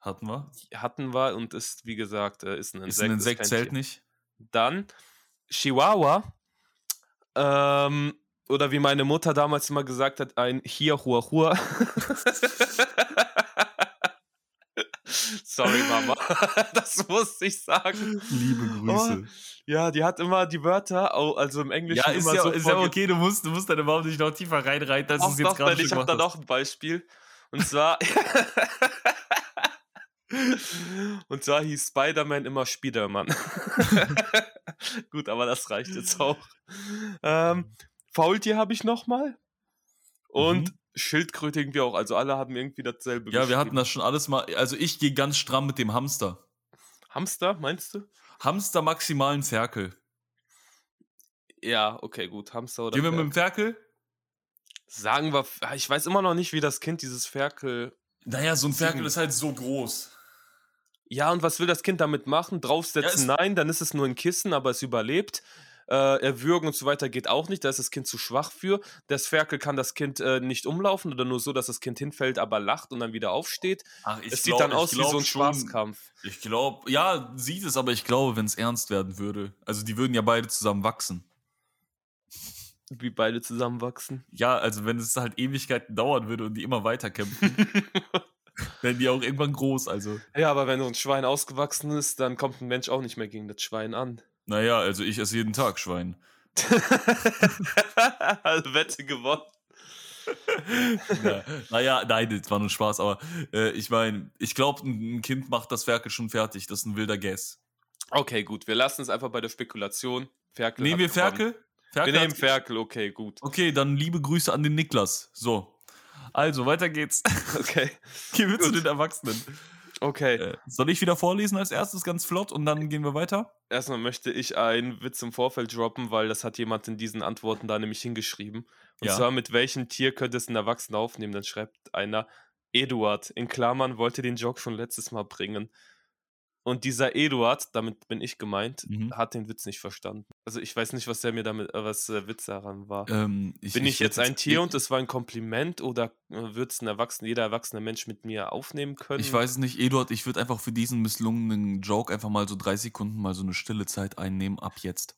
Hatten wir. hatten wir und ist, wie gesagt, äh, ist ein Insekt. Ist ein Insekt, zählt nicht. Dann Chihuahua. Ähm, oder wie meine Mutter damals immer gesagt hat, ein Chihuahua. Sorry, Mama. Das musste ich sagen. Liebe Grüße. Ja, die hat immer die Wörter, also im Englischen ja, ist immer ja, so ist ja okay. Du musst, du musst deine Mom nicht noch tiefer reinreiten, Doch, es jetzt gerade ich habe da noch ein Beispiel. Und zwar. Und zwar hieß Spider-Man immer Spiderman. Gut, aber das reicht jetzt auch. Ähm, Faultier habe ich nochmal. Und Mhm. Schildkröte irgendwie auch. Also alle haben irgendwie dasselbe. Ja, wir hatten das schon alles mal. Also ich gehe ganz stramm mit dem Hamster. Hamster, meinst du? Hamster maximalen Ferkel. Ja, okay, gut. Hamster oder Gehen wir mit dem Ferkel. Sagen wir. Ich weiß immer noch nicht, wie das Kind dieses Ferkel. Naja, so ein Ferkel ist halt so groß. Ja, und was will das Kind damit machen? Draufsetzen? Ja, Nein, dann ist es nur ein Kissen, aber es überlebt. Äh, erwürgen und so weiter geht auch nicht, da ist das Kind zu schwach für. Das Ferkel kann das Kind äh, nicht umlaufen oder nur so, dass das Kind hinfällt, aber lacht und dann wieder aufsteht. Ach, ich Es glaub- sieht dann aus wie so ein Spaßkampf. Ich glaube, ja, sieht es, aber ich glaube, wenn es ernst werden würde. Also die würden ja beide zusammen wachsen. Wie beide zusammenwachsen. Ja, also wenn es halt Ewigkeiten dauern würde und die immer weiter kämpfen, werden die auch irgendwann groß. Also, ja, aber wenn so ein Schwein ausgewachsen ist, dann kommt ein Mensch auch nicht mehr gegen das Schwein an. Naja, also ich esse jeden Tag Schwein. also Wette gewonnen. Na, naja, nein, das war nur Spaß, aber äh, ich meine, ich glaube, ein Kind macht das Ferkel schon fertig. Das ist ein wilder Guess. Okay, gut. Wir lassen es einfach bei der Spekulation. Ferkel Nehmen wir gewonnen. Ferkel? Ferkel Wir nehmen Ferkel, okay, gut. Okay, dann liebe Grüße an den Niklas. So. Also, weiter geht's. Okay. Gehen wir zu den Erwachsenen. Okay. Äh, soll ich wieder vorlesen als erstes ganz flott und dann gehen wir weiter? Erstmal möchte ich einen Witz im Vorfeld droppen, weil das hat jemand in diesen Antworten da nämlich hingeschrieben. Und Ja. zwar, mit welchem Tier könnte es ein Erwachsener aufnehmen? Dann schreibt einer, Eduard, in Klammern, wollte den Joke schon letztes Mal bringen. Und dieser Eduard, damit bin ich gemeint, Mhm. hat den Witz nicht verstanden. Also ich weiß nicht, was der mir damit, äh, was der Witz daran war. Ähm, bin ich, jetzt werd ein Tier und es war ein Kompliment oder wird es ein erwachsener, jeder erwachsene Mensch mit mir aufnehmen können? Ich weiß es nicht, Eduard, ich würde einfach für diesen misslungenen Joke einfach mal so drei Sekunden mal so eine stille Zeit einnehmen, ab jetzt.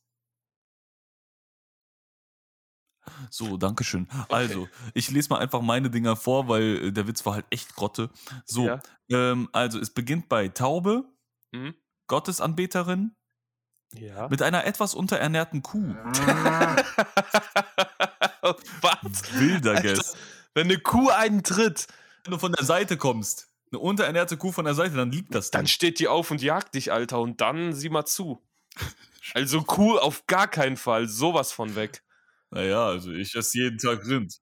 So, Dankeschön. Also, ich lese mal einfach meine Dinger vor, weil äh, der Witz war halt echt Grotte. So, Ja. ähm, also es beginnt bei Taube, Hm? Gottesanbeterin, Ja. mit einer etwas unterernährten Kuh. Was? Wilder Alter. Guess. Wenn eine Kuh einen tritt, Wenn du von der Seite kommst, eine unterernährte Kuh von der Seite, dann liegt das dann Ding. steht die auf und jagt dich, Alter. Und dann sieh mal zu. Also Kuh auf gar keinen Fall. Sowas von weg. Naja, also ich esse jeden Tag Rind.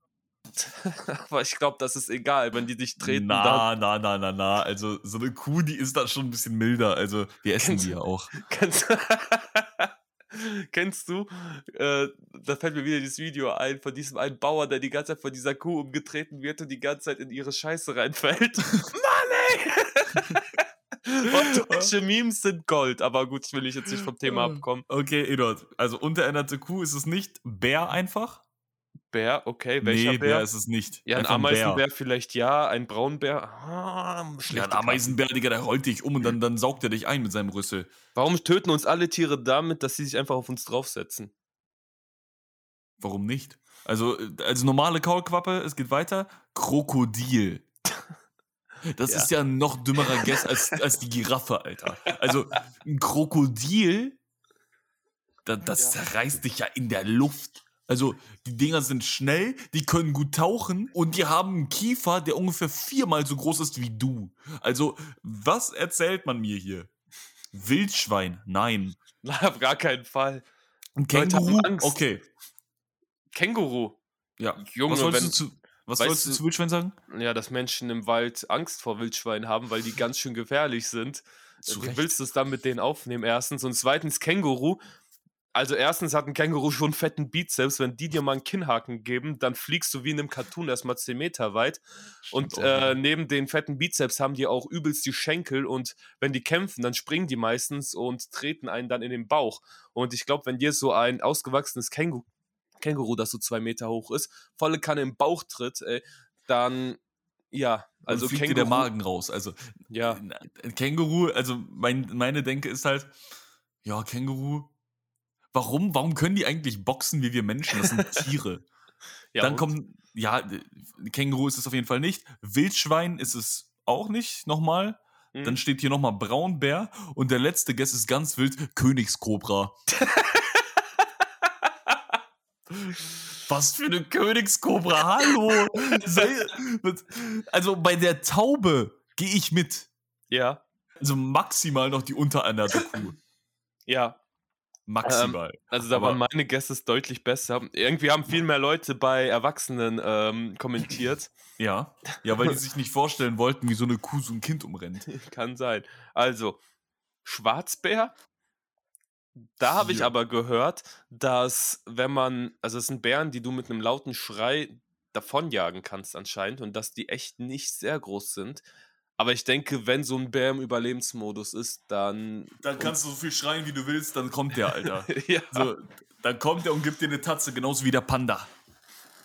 Aber ich glaube, das ist egal. Wenn die dich treten, Na, na, na, na, na. Also so eine Kuh, die ist da schon ein bisschen milder. Also wir essen Kennst- die ja auch. Kennst, kennst du, äh, da fällt mir wieder dieses Video ein von diesem einen Bauer, der die ganze Zeit von dieser Kuh umgetreten wird und die ganze Zeit in ihre Scheiße reinfällt. Mann, ey! und deutsche Memes sind Gold, aber gut, ich will ich jetzt nicht vom Thema abkommen. Okay, Eduard. Also unterernährte Kuh ist es nicht. Bär einfach? Bär, okay, welcher nee, Bär? Bär ist es nicht. ja, ein Einfach Ameisenbär vielleicht ja, ein Braunbär. Ah, Ja, ein Ameisenbär, Digga, der rollt dich um und dann, dann saugt er dich ein mit seinem Rüssel. Warum töten uns alle Tiere damit, dass sie sich einfach auf uns draufsetzen? Warum nicht? Also, äh, also normale Kaulquappe, es geht weiter. Krokodil. Das Ja. ist ja ein noch dümmerer Guess als, als die Giraffe, Alter. Also, ein Krokodil, da, das Ja. zerreißt dich ja in der Luft. Also, die Dinger sind schnell, die können gut tauchen und die haben einen Kiefer, der ungefähr viermal so groß ist wie du. Also, was erzählt man mir hier? Wildschwein? Nein. Nein, auf gar keinen Fall. Ein Känguru? Angst. Okay. Känguru. Ja. Junge, was wolltest wenn- du zu, was wolltest du du- zu Wildschwein sagen? Ja, dass Menschen im Wald Angst vor Wildschweinen haben, weil die ganz schön gefährlich sind. Zu Recht. willst du es dann mit denen aufnehmen? Erstens. Und zweitens, Känguru. Also, erstens hat ein Känguru schon einen fetten Bizeps. Wenn die dir mal einen Kinnhaken geben, dann fliegst du wie in einem Cartoon erstmal 10 Meter weit. Und Stimmt auch, äh, neben den fetten Bizeps haben die auch übelst die Schenkel. Und wenn die kämpfen, dann springen die meistens und treten einen dann in den Bauch. Und ich glaube, wenn dir so ein ausgewachsenes Känguru, Känguru, das so zwei Meter hoch ist, volle Kanne im Bauch tritt, ey, dann ja, also also fliegt dir Känguru. der Magen raus. Also Ja, Känguru, also mein, meine Denke ist halt, ja, Känguru. Warum, warum können die eigentlich boxen wie wir Menschen? Das sind Tiere. ja Dann kommt, ja, äh, Känguru ist es auf jeden Fall nicht. Wildschwein ist es auch nicht, nochmal. Mhm. Dann steht hier nochmal Braunbär und der letzte Guess ist ganz wild, Königskobra. Was für eine Königskobra, hallo! Also bei der Taube gehe ich mit. Ja, Also maximal noch die unterernährte Kuh. ja. Maximal. Also da Aber- waren meine Guesses deutlich besser. Irgendwie haben viel mehr Leute bei Erwachsenen ähm, kommentiert. ja. Ja, weil die sich nicht vorstellen wollten, wie so eine Kuh so ein Kind umrennt. Kann sein. Also, Schwarzbär. Da habe ich aber gehört, dass wenn man, also es sind Bären, die du mit einem lauten Schrei davonjagen kannst anscheinend und dass die echt nicht sehr groß sind. Aber ich denke, wenn so ein Bär im Überlebensmodus ist, dann. Dann kannst du so viel schreien, wie du willst, dann kommt der, Alter. ja. So, dann kommt der und gibt dir eine Tatze, genauso wie der Panda.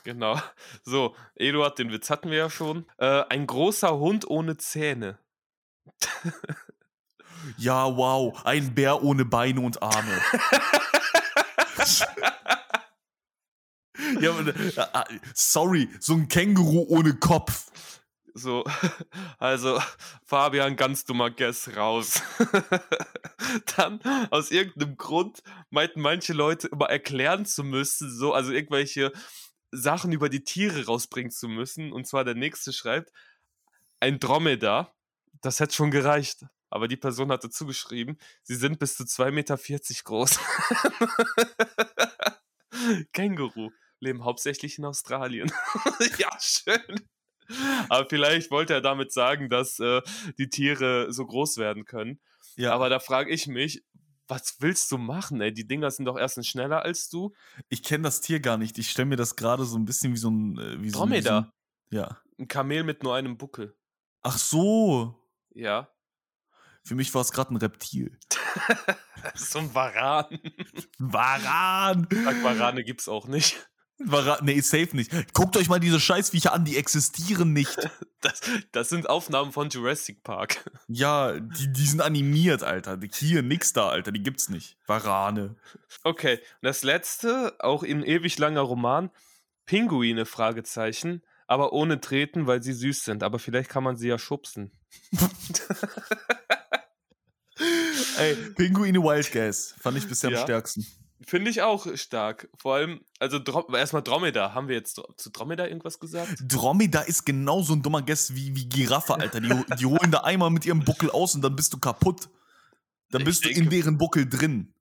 Genau. So, Eduard, den Witz hatten wir ja schon. Äh, ein großer Hund ohne Zähne. Ja, wow. Ein Bär ohne Beine und Arme. ja, aber, äh, sorry, so ein Känguru ohne Kopf. So, also Fabian, ganz dummer Guess raus. Dann, aus irgendeinem Grund, meinten manche Leute immer erklären zu müssen, so, also irgendwelche Sachen über die Tiere rausbringen zu müssen. Und zwar der nächste schreibt, ein Dromedar, das hätte schon gereicht. Aber die Person hatte zugeschrieben, sie sind bis zu 2,40 Meter groß. Känguru leben hauptsächlich in Australien. ja, schön. Aber vielleicht wollte er damit sagen, dass äh, die Tiere so groß werden können. Ja. Aber da frage ich mich, was willst du machen, ey? Die Dinger sind doch erstens schneller als du. Ich kenne das Tier gar nicht. Ich stelle mir das gerade so ein bisschen wie so ein. äh, Wie so, wie so Dromedar. ein, ja. Ein Kamel mit nur einem Buckel. Ach so. Ja. Für mich war es gerade ein Reptil. so ein Varan. Varan! Sag, Varane gibt's auch nicht. Nee, safe nicht. Guckt euch mal diese Scheißviecher an, die existieren nicht. Das, das sind Aufnahmen von Jurassic Park. Ja, die, die sind animiert, Alter. Die- Hier, nix da, Alter. Die gibt's nicht. Varane. Okay, und das letzte, auch in ewig langer Roman, Pinguine, Fragezeichen, aber ohne Treten, weil sie süß sind. Aber vielleicht kann man sie ja schubsen. Ey, Pinguine Wild Guess. Fand ich bisher Ja. am stärksten. Finde ich auch stark. Vor allem, also erstmal Dromedar. Haben wir jetzt zu Dromedar irgendwas gesagt? Dromedar ist genauso ein dummer Guess wie, wie Giraffe, Alter. Die, die holen da einmal mit ihrem Buckel aus und dann bist du kaputt. Dann Ich bist du in denke- deren Buckel drin.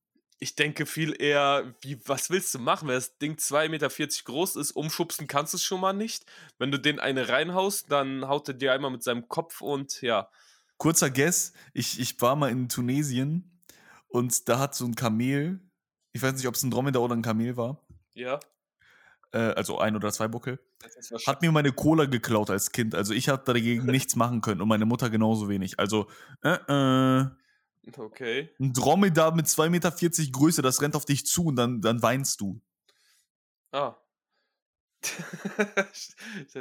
Ich denke viel eher, wie, was willst du machen, wenn das Ding 2,40 Meter groß ist? Umschubsen kannst du es schon mal nicht. Wenn du den eine reinhaust, dann haut er dir einmal mit seinem Kopf und ja. Kurzer Guess, ich, ich war mal in Tunesien und da hat so ein Kamel, ich weiß nicht, ob es ein Dromedar oder ein Kamel war, Ja. äh, also ein oder zwei Buckel, hat mir meine Cola geklaut als Kind. Also ich habe dagegen nichts machen können und meine Mutter genauso wenig. Also, äh, äh, Okay. ein Dromedar mit 2,40 Meter Größe, das rennt auf dich zu und dann, dann weinst du. Ah.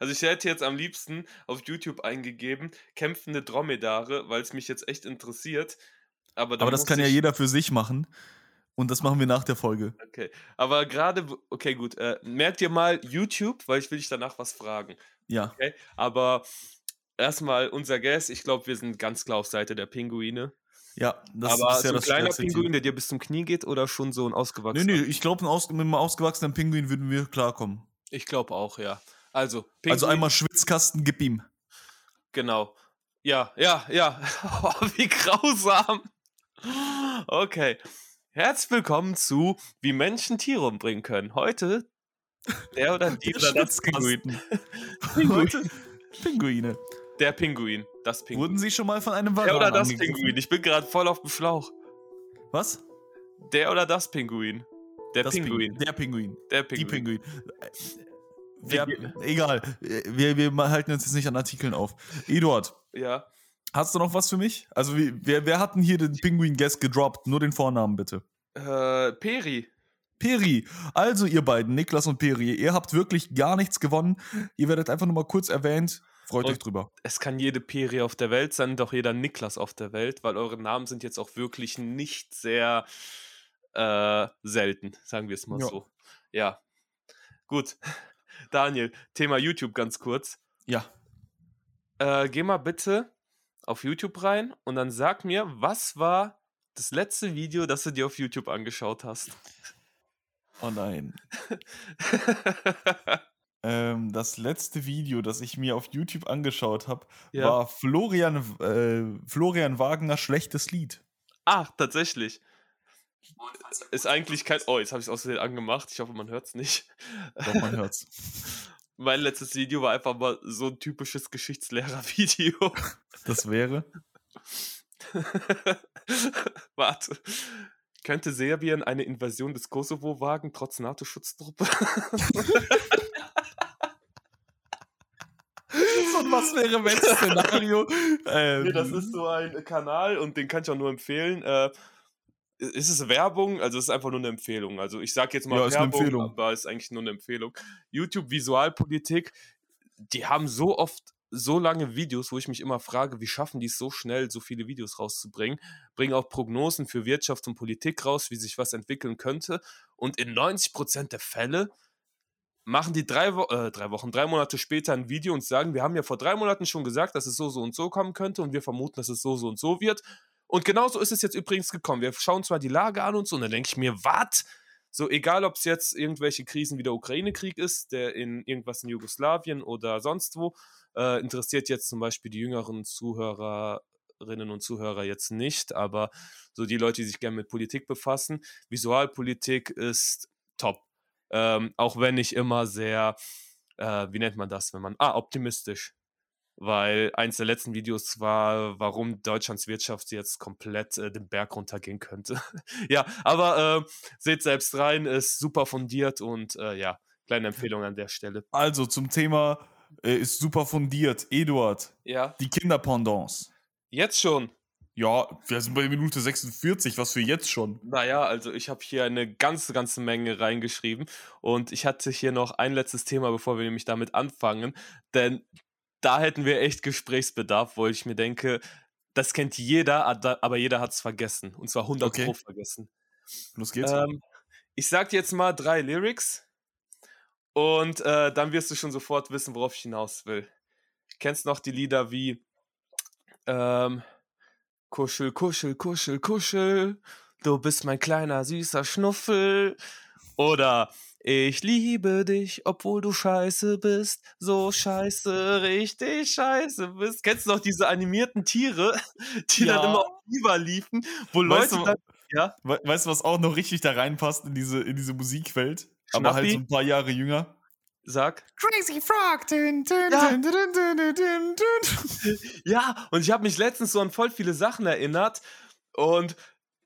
also ich hätte jetzt am liebsten auf YouTube eingegeben, kämpfende Dromedare, weil es mich jetzt echt interessiert. Aber, Aber das kann ja jeder für sich machen. Und das machen wir nach der Folge. Okay. Aber gerade, okay, gut. Äh, merkt ihr mal YouTube, weil ich will dich danach was fragen. Ja. Okay. Aber erstmal unser Guess, ich glaube, wir sind ganz klar auf Seite der Pinguine. Ja, das Aber ist so bisher ein das kleiner. Pinguin, der dir bis zum Knie geht oder schon so ein Nee, ausgewachsener? nee, ich glaube, aus, mit einem ausgewachsenen Pinguin würden wir klarkommen. Ich glaube auch, ja. Also, Also Pinguin- einmal Schwitzkasten, gib ihm. Genau. Ja, ja, ja. Oh, wie grausam. Okay. Herzlich willkommen zu Wie Menschen Tiere umbringen können. Heute der oder die oder das Pinguin. Heute Pinguine. Der Pinguin. Das Pinguin. Wurden Sie schon mal von einem Der Varan oder das angegriffen? Pinguin. Ich bin gerade voll auf dem Schlauch. Was? Der oder das Pinguin. Der Das Pinguin. Der Pinguin. Der Die Pinguin. Pinguin. Äh, Wer, egal. Wir, wir halten uns jetzt nicht an Artikeln auf. Eduard, Ja. Hast du noch was für mich? Also, wie, wer, wer hat denn hier den Pinguin-Guest gedroppt? Nur den Vornamen bitte. Äh, Peri. Peri. Also, ihr beiden, Niklas und Peri, ihr habt wirklich gar nichts gewonnen. Ihr werdet einfach nur mal kurz erwähnt. Freut Und- euch drüber. Es kann jede Peri auf der Welt sein, doch jeder Niklas auf der Welt, weil eure Namen sind jetzt auch wirklich nicht sehr äh, selten, sagen wir es mal Ja. so. Ja. Gut. Daniel, Thema YouTube ganz kurz. Ja. Äh, geh mal bitte auf YouTube rein und dann sag mir, was war das letzte Video, das du dir auf YouTube angeschaut hast? Oh nein. Ähm, das letzte Video, das ich mir auf YouTube angeschaut habe, Ja. war Florian, äh, Florian Wagner schlechtes Lied. Ach, tatsächlich. Ist eigentlich kein. Oh, jetzt habe ich es Versehen angemacht. Ich hoffe, man hört es nicht. Doch, man hört's. Mein letztes Video war einfach mal so ein typisches Geschichtslehrer-Video. Das wäre. Warte. Könnte Serbien eine Invasion des Kosovo wagen, trotz NATO-Schutztruppe? Ein Was wäre welches Szenario? Ähm, nee, das ist so ein Kanal und den kann ich auch nur empfehlen. Äh, ist es Werbung? Also es ist einfach nur eine Empfehlung. Also ich sage jetzt mal ja, Werbung, ist aber es ist eigentlich nur eine Empfehlung. YouTube Visualpolitik, die haben so oft so lange Videos, wo ich mich immer frage, wie schaffen die es so schnell, so viele Videos rauszubringen, bringen auch Prognosen für Wirtschaft und Politik raus, wie sich was entwickeln könnte. Und in 90% der Fälle machen die drei, Wo äh, drei Wochen, drei Monate später ein Video und sagen, wir haben ja vor drei Monaten schon gesagt, dass es so, so und so kommen könnte und wir vermuten, dass es so, so und so wird. Und genauso ist es jetzt übrigens gekommen. Wir schauen zwar die Lage an und so, und dann denke ich mir, was? So, egal ob es jetzt irgendwelche Krisen wie der Ukraine-Krieg ist, der in irgendwas in Jugoslawien oder sonst wo, äh, interessiert jetzt zum Beispiel die jüngeren Zuhörerinnen und Zuhörer jetzt nicht, aber so die Leute, die sich gerne mit Politik befassen, Visualpolitik ist top. Ähm, auch wenn ich immer sehr, äh, wie nennt man das, wenn man, ah, optimistisch weil eins der letzten Videos war, warum Deutschlands Wirtschaft jetzt komplett äh, den Berg runtergehen könnte. ja, aber äh, seht selbst rein, ist super fundiert und äh, ja, kleine Empfehlung an der Stelle. Also zum Thema äh, ist super fundiert. Eduard, ja. die Kinderpendants. Jetzt schon. Ja, wir sind bei Minute 46, was für jetzt schon? Naja, also ich habe hier eine ganze, ganze Menge reingeschrieben und ich hatte hier noch ein letztes Thema, bevor wir nämlich damit anfangen, denn da hätten wir echt Gesprächsbedarf, wo ich mir denke, das kennt jeder, aber jeder hat es vergessen. Und zwar 100 okay. Pro vergessen. Los geht's. Ähm, ich sag dir jetzt mal drei Lyrics und äh, dann wirst du schon sofort wissen, worauf ich hinaus will. Kennst noch die Lieder wie ähm, Kuschel, Kuschel, Kuschel, Kuschel, du bist mein kleiner süßer Schnuffel oder ich liebe dich, obwohl du scheiße bist. So scheiße, richtig scheiße bist. Kennst du noch diese animierten Tiere, die ja. dann immer auf Viva liefen, wo weißt Leute du, dann, ja? Weißt du, was auch noch richtig da reinpasst in diese, in diese Musikwelt? Schnappi? Aber halt so ein paar Jahre jünger. Sag. Crazy Frog. Dun, dun, ja. Dun, ja, und ich habe mich letztens so an voll viele Sachen erinnert. Und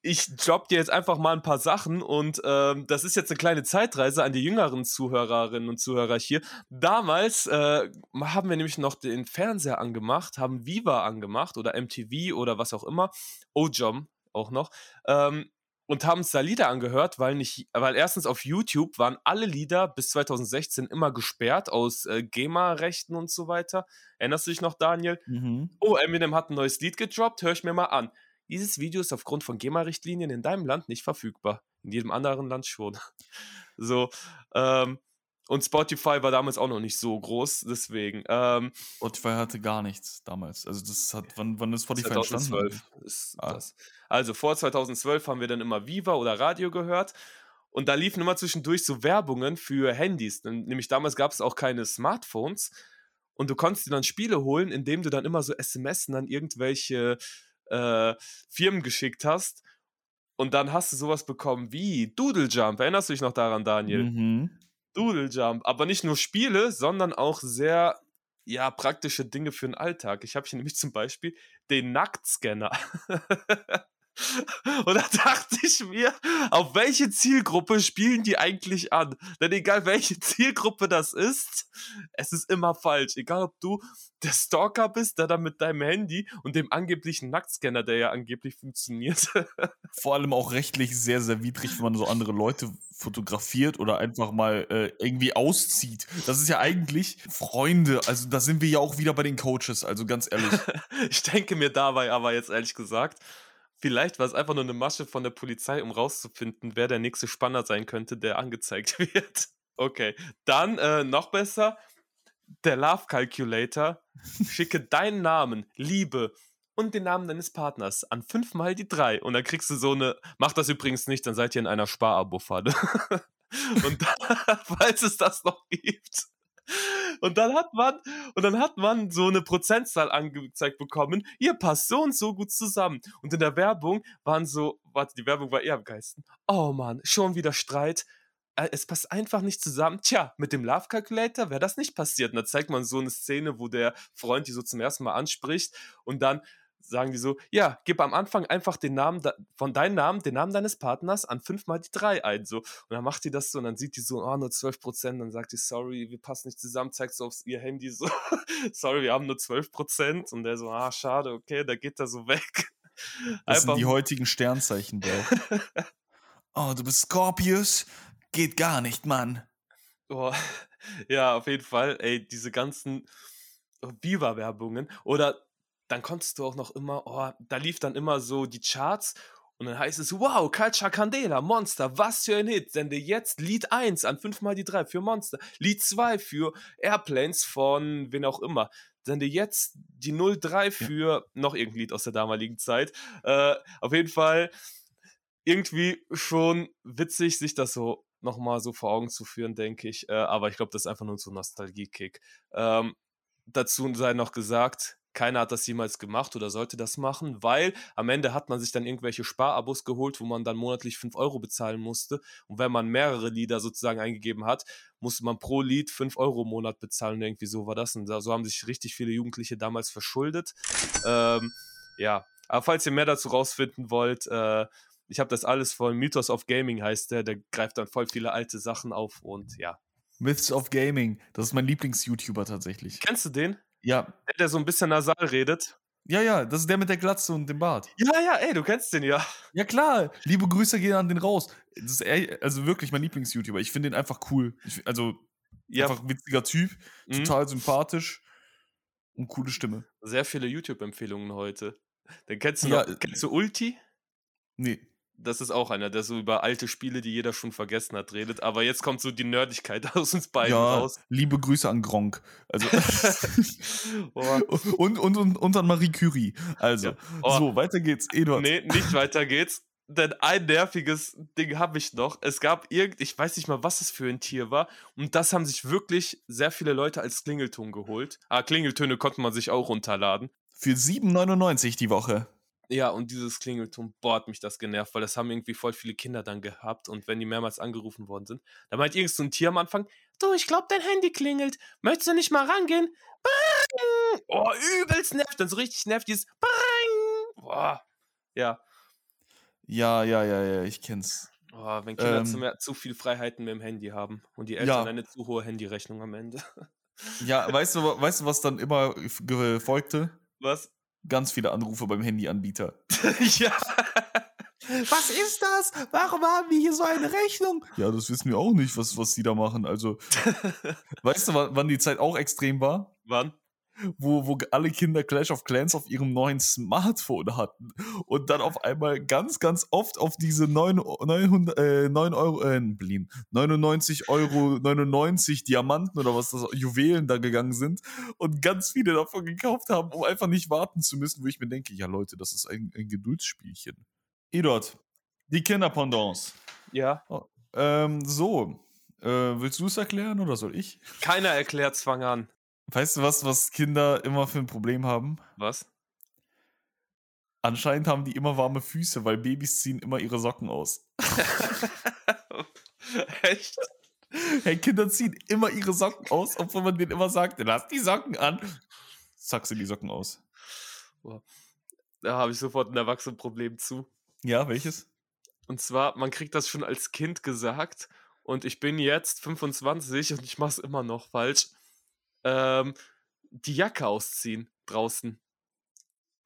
ich droppe dir jetzt einfach mal ein paar Sachen und ähm, das ist jetzt eine kleine Zeitreise an die jüngeren Zuhörerinnen und Zuhörer hier. Damals äh, haben wir nämlich noch den Fernseher angemacht, haben Viva angemacht oder MTV oder was auch immer, Ojom auch noch. Ähm, und haben uns da Lieder angehört, weil nicht, weil erstens auf YouTube waren alle Lieder bis 2016 immer gesperrt aus äh, GEMA-Rechten und so weiter. Erinnerst du dich noch, Daniel? Mhm. Oh, Eminem hat ein neues Lied gedroppt, hör ich mir mal an. Dieses Video ist aufgrund von GEMA-Richtlinien in deinem Land nicht verfügbar. In jedem anderen Land schon. so, ähm, und Spotify war damals auch noch nicht so groß, deswegen. Ähm, Spotify hatte gar nichts damals. Also das hat, wann, wann ist Spotify 2012 entstanden? Ist ah. das. Also vor 2012 haben wir dann immer Viva oder Radio gehört. Und da liefen immer zwischendurch so Werbungen für Handys. Nämlich damals gab es auch keine Smartphones. Und du konntest dir dann Spiele holen, indem du dann immer so SMS an irgendwelche äh, Firmen geschickt hast. Und dann hast du sowas bekommen wie Doodle Jump. Erinnerst du dich noch daran, Daniel? Mhm. Doodle Jump. Aber nicht nur Spiele, sondern auch sehr ja, praktische Dinge für den Alltag. Ich habe hier nämlich zum Beispiel den Nacktscanner. Und da dachte ich mir, auf welche Zielgruppe spielen die eigentlich an? Denn egal welche Zielgruppe das ist, es ist immer falsch. Egal ob du der Stalker bist, der da mit deinem Handy und dem angeblichen Nacktscanner, der ja angeblich funktioniert. Vor allem auch rechtlich sehr, sehr widrig, wenn man so andere Leute fotografiert oder einfach mal äh, irgendwie auszieht. Das ist ja eigentlich Freunde. Also da sind wir ja auch wieder bei den Coaches, also ganz ehrlich. ich denke mir dabei aber jetzt ehrlich gesagt, Vielleicht war es einfach nur eine Masche von der Polizei, um rauszufinden, wer der nächste Spanner sein könnte, der angezeigt wird. Okay, dann äh, noch besser, der Love Calculator. Schicke deinen Namen, Liebe und den Namen deines Partners an fünfmal die drei. Und dann kriegst du so eine, mach das übrigens nicht, dann seid ihr in einer Sparabo-Falle. und dann, falls es das noch gibt. Und dann hat man, und dann hat man so eine Prozentzahl angezeigt bekommen, ihr passt so und so gut zusammen. Und in der Werbung waren so, warte, die Werbung war eher am Geisten. Oh Mann, schon wieder Streit. Äh, es passt einfach nicht zusammen. Tja, mit dem Love Calculator wäre das nicht passiert. Und da zeigt man so eine Szene, wo der Freund die so zum ersten Mal anspricht und dann sagen die so, ja, gib am Anfang einfach den Namen von deinem Namen, den Namen deines Partners an fünfmal die drei ein. So. Und dann macht die das so und dann sieht die so, oh, nur 12 Prozent. Dann sagt die, sorry, wir passen nicht zusammen, zeigt so auf ihr Handy so, sorry, wir haben nur 12 Prozent. Und der so, ah, schade, okay, da geht er so weg. Das sind die heutigen Sternzeichen, Bro. oh, du bist Scorpius? Geht gar nicht, Mann. Oh, ja, auf jeden Fall. Ey, diese ganzen Viva-Werbungen. Oder dann konntest du auch noch immer, oh, da lief dann immer so die Charts und dann heißt es, wow, Culture Candela, Monster, was für ein Hit. Sende jetzt Lied 1 an 5 mal die 3 für Monster. Lied 2 für Airplanes von wen auch immer. Sende jetzt die 03 für noch irgendein Lied aus der damaligen Zeit. Äh, auf jeden Fall irgendwie schon witzig, sich das so nochmal so vor Augen zu führen, denke ich. Äh, aber ich glaube, das ist einfach nur so ein Nostalgie-Kick. Ähm, dazu sei noch gesagt, keiner hat das jemals gemacht oder sollte das machen, weil am Ende hat man sich dann irgendwelche Sparabos geholt, wo man dann monatlich 5 Euro bezahlen musste. Und wenn man mehrere Lieder sozusagen eingegeben hat, musste man pro Lied 5 Euro im Monat bezahlen. Und irgendwie so war das. Und so haben sich richtig viele Jugendliche damals verschuldet. Ähm, ja, aber falls ihr mehr dazu rausfinden wollt, äh, ich habe das alles von Mythos of Gaming heißt der, der greift dann voll viele alte Sachen auf und ja. Myths of Gaming, das ist mein Lieblings-YouTuber tatsächlich. Kennst du den? Ja. Der, der so ein bisschen nasal redet. Ja, ja, das ist der mit der Glatze und dem Bart. Ja, ja, ey, du kennst den ja. Ja, klar. Liebe Grüße gehen an den raus. Das ist eher, also wirklich mein Lieblings-YouTuber. Ich finde den einfach cool. Ich, also, ja. einfach witziger Typ, mhm. total sympathisch und coole Stimme. Sehr viele YouTube-Empfehlungen heute. Dann kennst du noch, ja, kennst du Ulti? Nee das ist auch einer, der so über alte Spiele, die jeder schon vergessen hat, redet. Aber jetzt kommt so die Nerdigkeit aus uns beiden ja, raus. Liebe Grüße an Gronk. Also und, und, und, und an Marie Curie. Also, ja. oh. so, weiter geht's. Eduard. Nee, nicht weiter geht's. Denn ein nerviges Ding habe ich noch. Es gab irgend, ich weiß nicht mal, was es für ein Tier war. Und das haben sich wirklich sehr viele Leute als Klingelton geholt. Ah, Klingeltöne konnte man sich auch runterladen. Für 7,99 die Woche. Ja, und dieses Klingelton, boah, hat mich das genervt, weil das haben irgendwie voll viele Kinder dann gehabt und wenn die mehrmals angerufen worden sind, da meint irgend so ein Tier am Anfang, du, ich glaube, dein Handy klingelt, möchtest du nicht mal rangehen? Bang! Oh, übelst nervt, dann so richtig nervt dieses Bang! Boah, ja. Ja, ja, ja, ja, ich kenn's. Oh, wenn Kinder ähm, zu, mehr, zu viel Freiheiten mit dem Handy haben und die Eltern ja. eine zu hohe Handyrechnung am Ende. Ja, weißt du, weißt du, was dann immer folgte? Was? Ganz viele Anrufe beim Handyanbieter. ja. Was ist das? Warum haben wir hier so eine Rechnung? Ja, das wissen wir auch nicht, was, was die da machen. Also, weißt du, wann die Zeit auch extrem war? Wann? Wo, wo alle Kinder Clash of Clans auf ihrem neuen Smartphone hatten und dann auf einmal ganz, ganz oft auf diese 9, 900, äh, 9 Euro, äh, 99 Euro 99 Diamanten oder was das, Juwelen da gegangen sind und ganz viele davon gekauft haben, um einfach nicht warten zu müssen, wo ich mir denke, ja Leute, das ist ein, ein Geduldsspielchen. Edot, die Kinderpendants. Ja. Oh, ähm, so, äh, willst du es erklären oder soll ich? Keiner erklärt Zwang an. Weißt du was, was Kinder immer für ein Problem haben? Was? Anscheinend haben die immer warme Füße, weil Babys ziehen immer ihre Socken aus. Echt? Hey, Kinder ziehen immer ihre Socken aus, obwohl man denen immer sagt, lass die Socken an. Zack, sie die Socken aus. Boah. Da habe ich sofort ein Erwachsenenproblem zu. Ja, welches? Und zwar, man kriegt das schon als Kind gesagt und ich bin jetzt 25 und ich mache es immer noch falsch ähm, die Jacke ausziehen draußen.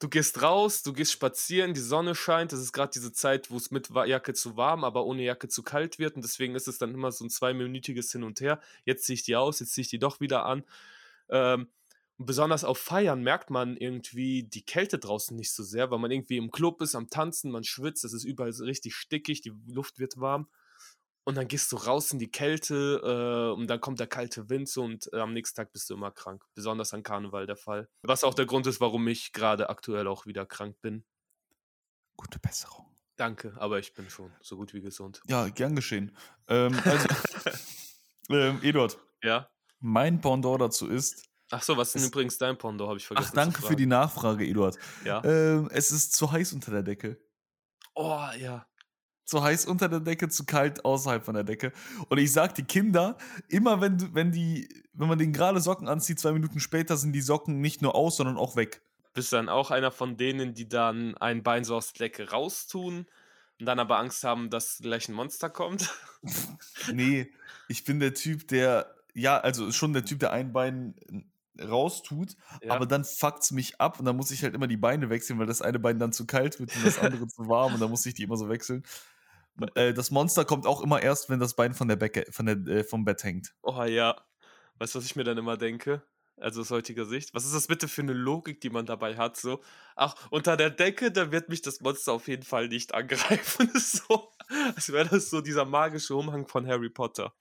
Du gehst raus, du gehst spazieren, die Sonne scheint. Das ist gerade diese Zeit, wo es mit Jacke zu warm, aber ohne Jacke zu kalt wird. Und deswegen ist es dann immer so ein zweiminütiges Hin und Her. Jetzt ziehe ich die aus, jetzt ziehe ich die doch wieder an. Ähm, und besonders auf Feiern merkt man irgendwie die Kälte draußen nicht so sehr, weil man irgendwie im Club ist, am Tanzen, man schwitzt, es ist überall richtig stickig, die Luft wird warm und dann gehst du raus in die Kälte äh, und dann kommt der kalte Wind so und äh, am nächsten Tag bist du immer krank. Besonders an Karneval der Fall. Was auch der Grund ist, warum ich gerade aktuell auch wieder krank bin. Gute Besserung. Danke, aber ich bin schon so gut wie gesund. Ja, gern geschehen. Ähm, also, ähm, Eduard. Ja. Mein Pendant dazu ist. Ach so, was ist denn übrigens dein Pendant? Habe ich vergessen. Ach, danke für die Nachfrage, Eduard. Ja. Ähm, es ist zu heiß unter der Decke. Oh, ja zu heiß unter der Decke, zu kalt außerhalb von der Decke. Und ich sag die Kinder, immer wenn, wenn die, wenn man den gerade Socken anzieht, zwei Minuten später sind die Socken nicht nur aus, sondern auch weg. Bist du dann auch einer von denen, die dann ein Bein so aus der Decke raustun und dann aber Angst haben, dass gleich ein Monster kommt? Nee, ich bin der Typ, der ja, also schon der Typ, der ein Bein raustut, Ja. aber dann fuckt's mich ab und dann muss ich halt immer die Beine wechseln, weil das eine Bein dann zu kalt wird und das andere zu warm und dann muss ich die immer so wechseln. Äh, das Monster kommt auch immer erst, wenn das Bein von der Becke, von der, äh, vom Bett hängt. Oh ja. Weißt du, was ich mir dann immer denke? Also aus heutiger Sicht. Was ist das bitte für eine Logik, die man dabei hat? So, ach, unter der Decke, da wird mich das Monster auf jeden Fall nicht angreifen. so, als wäre das so dieser magische Umhang von Harry Potter.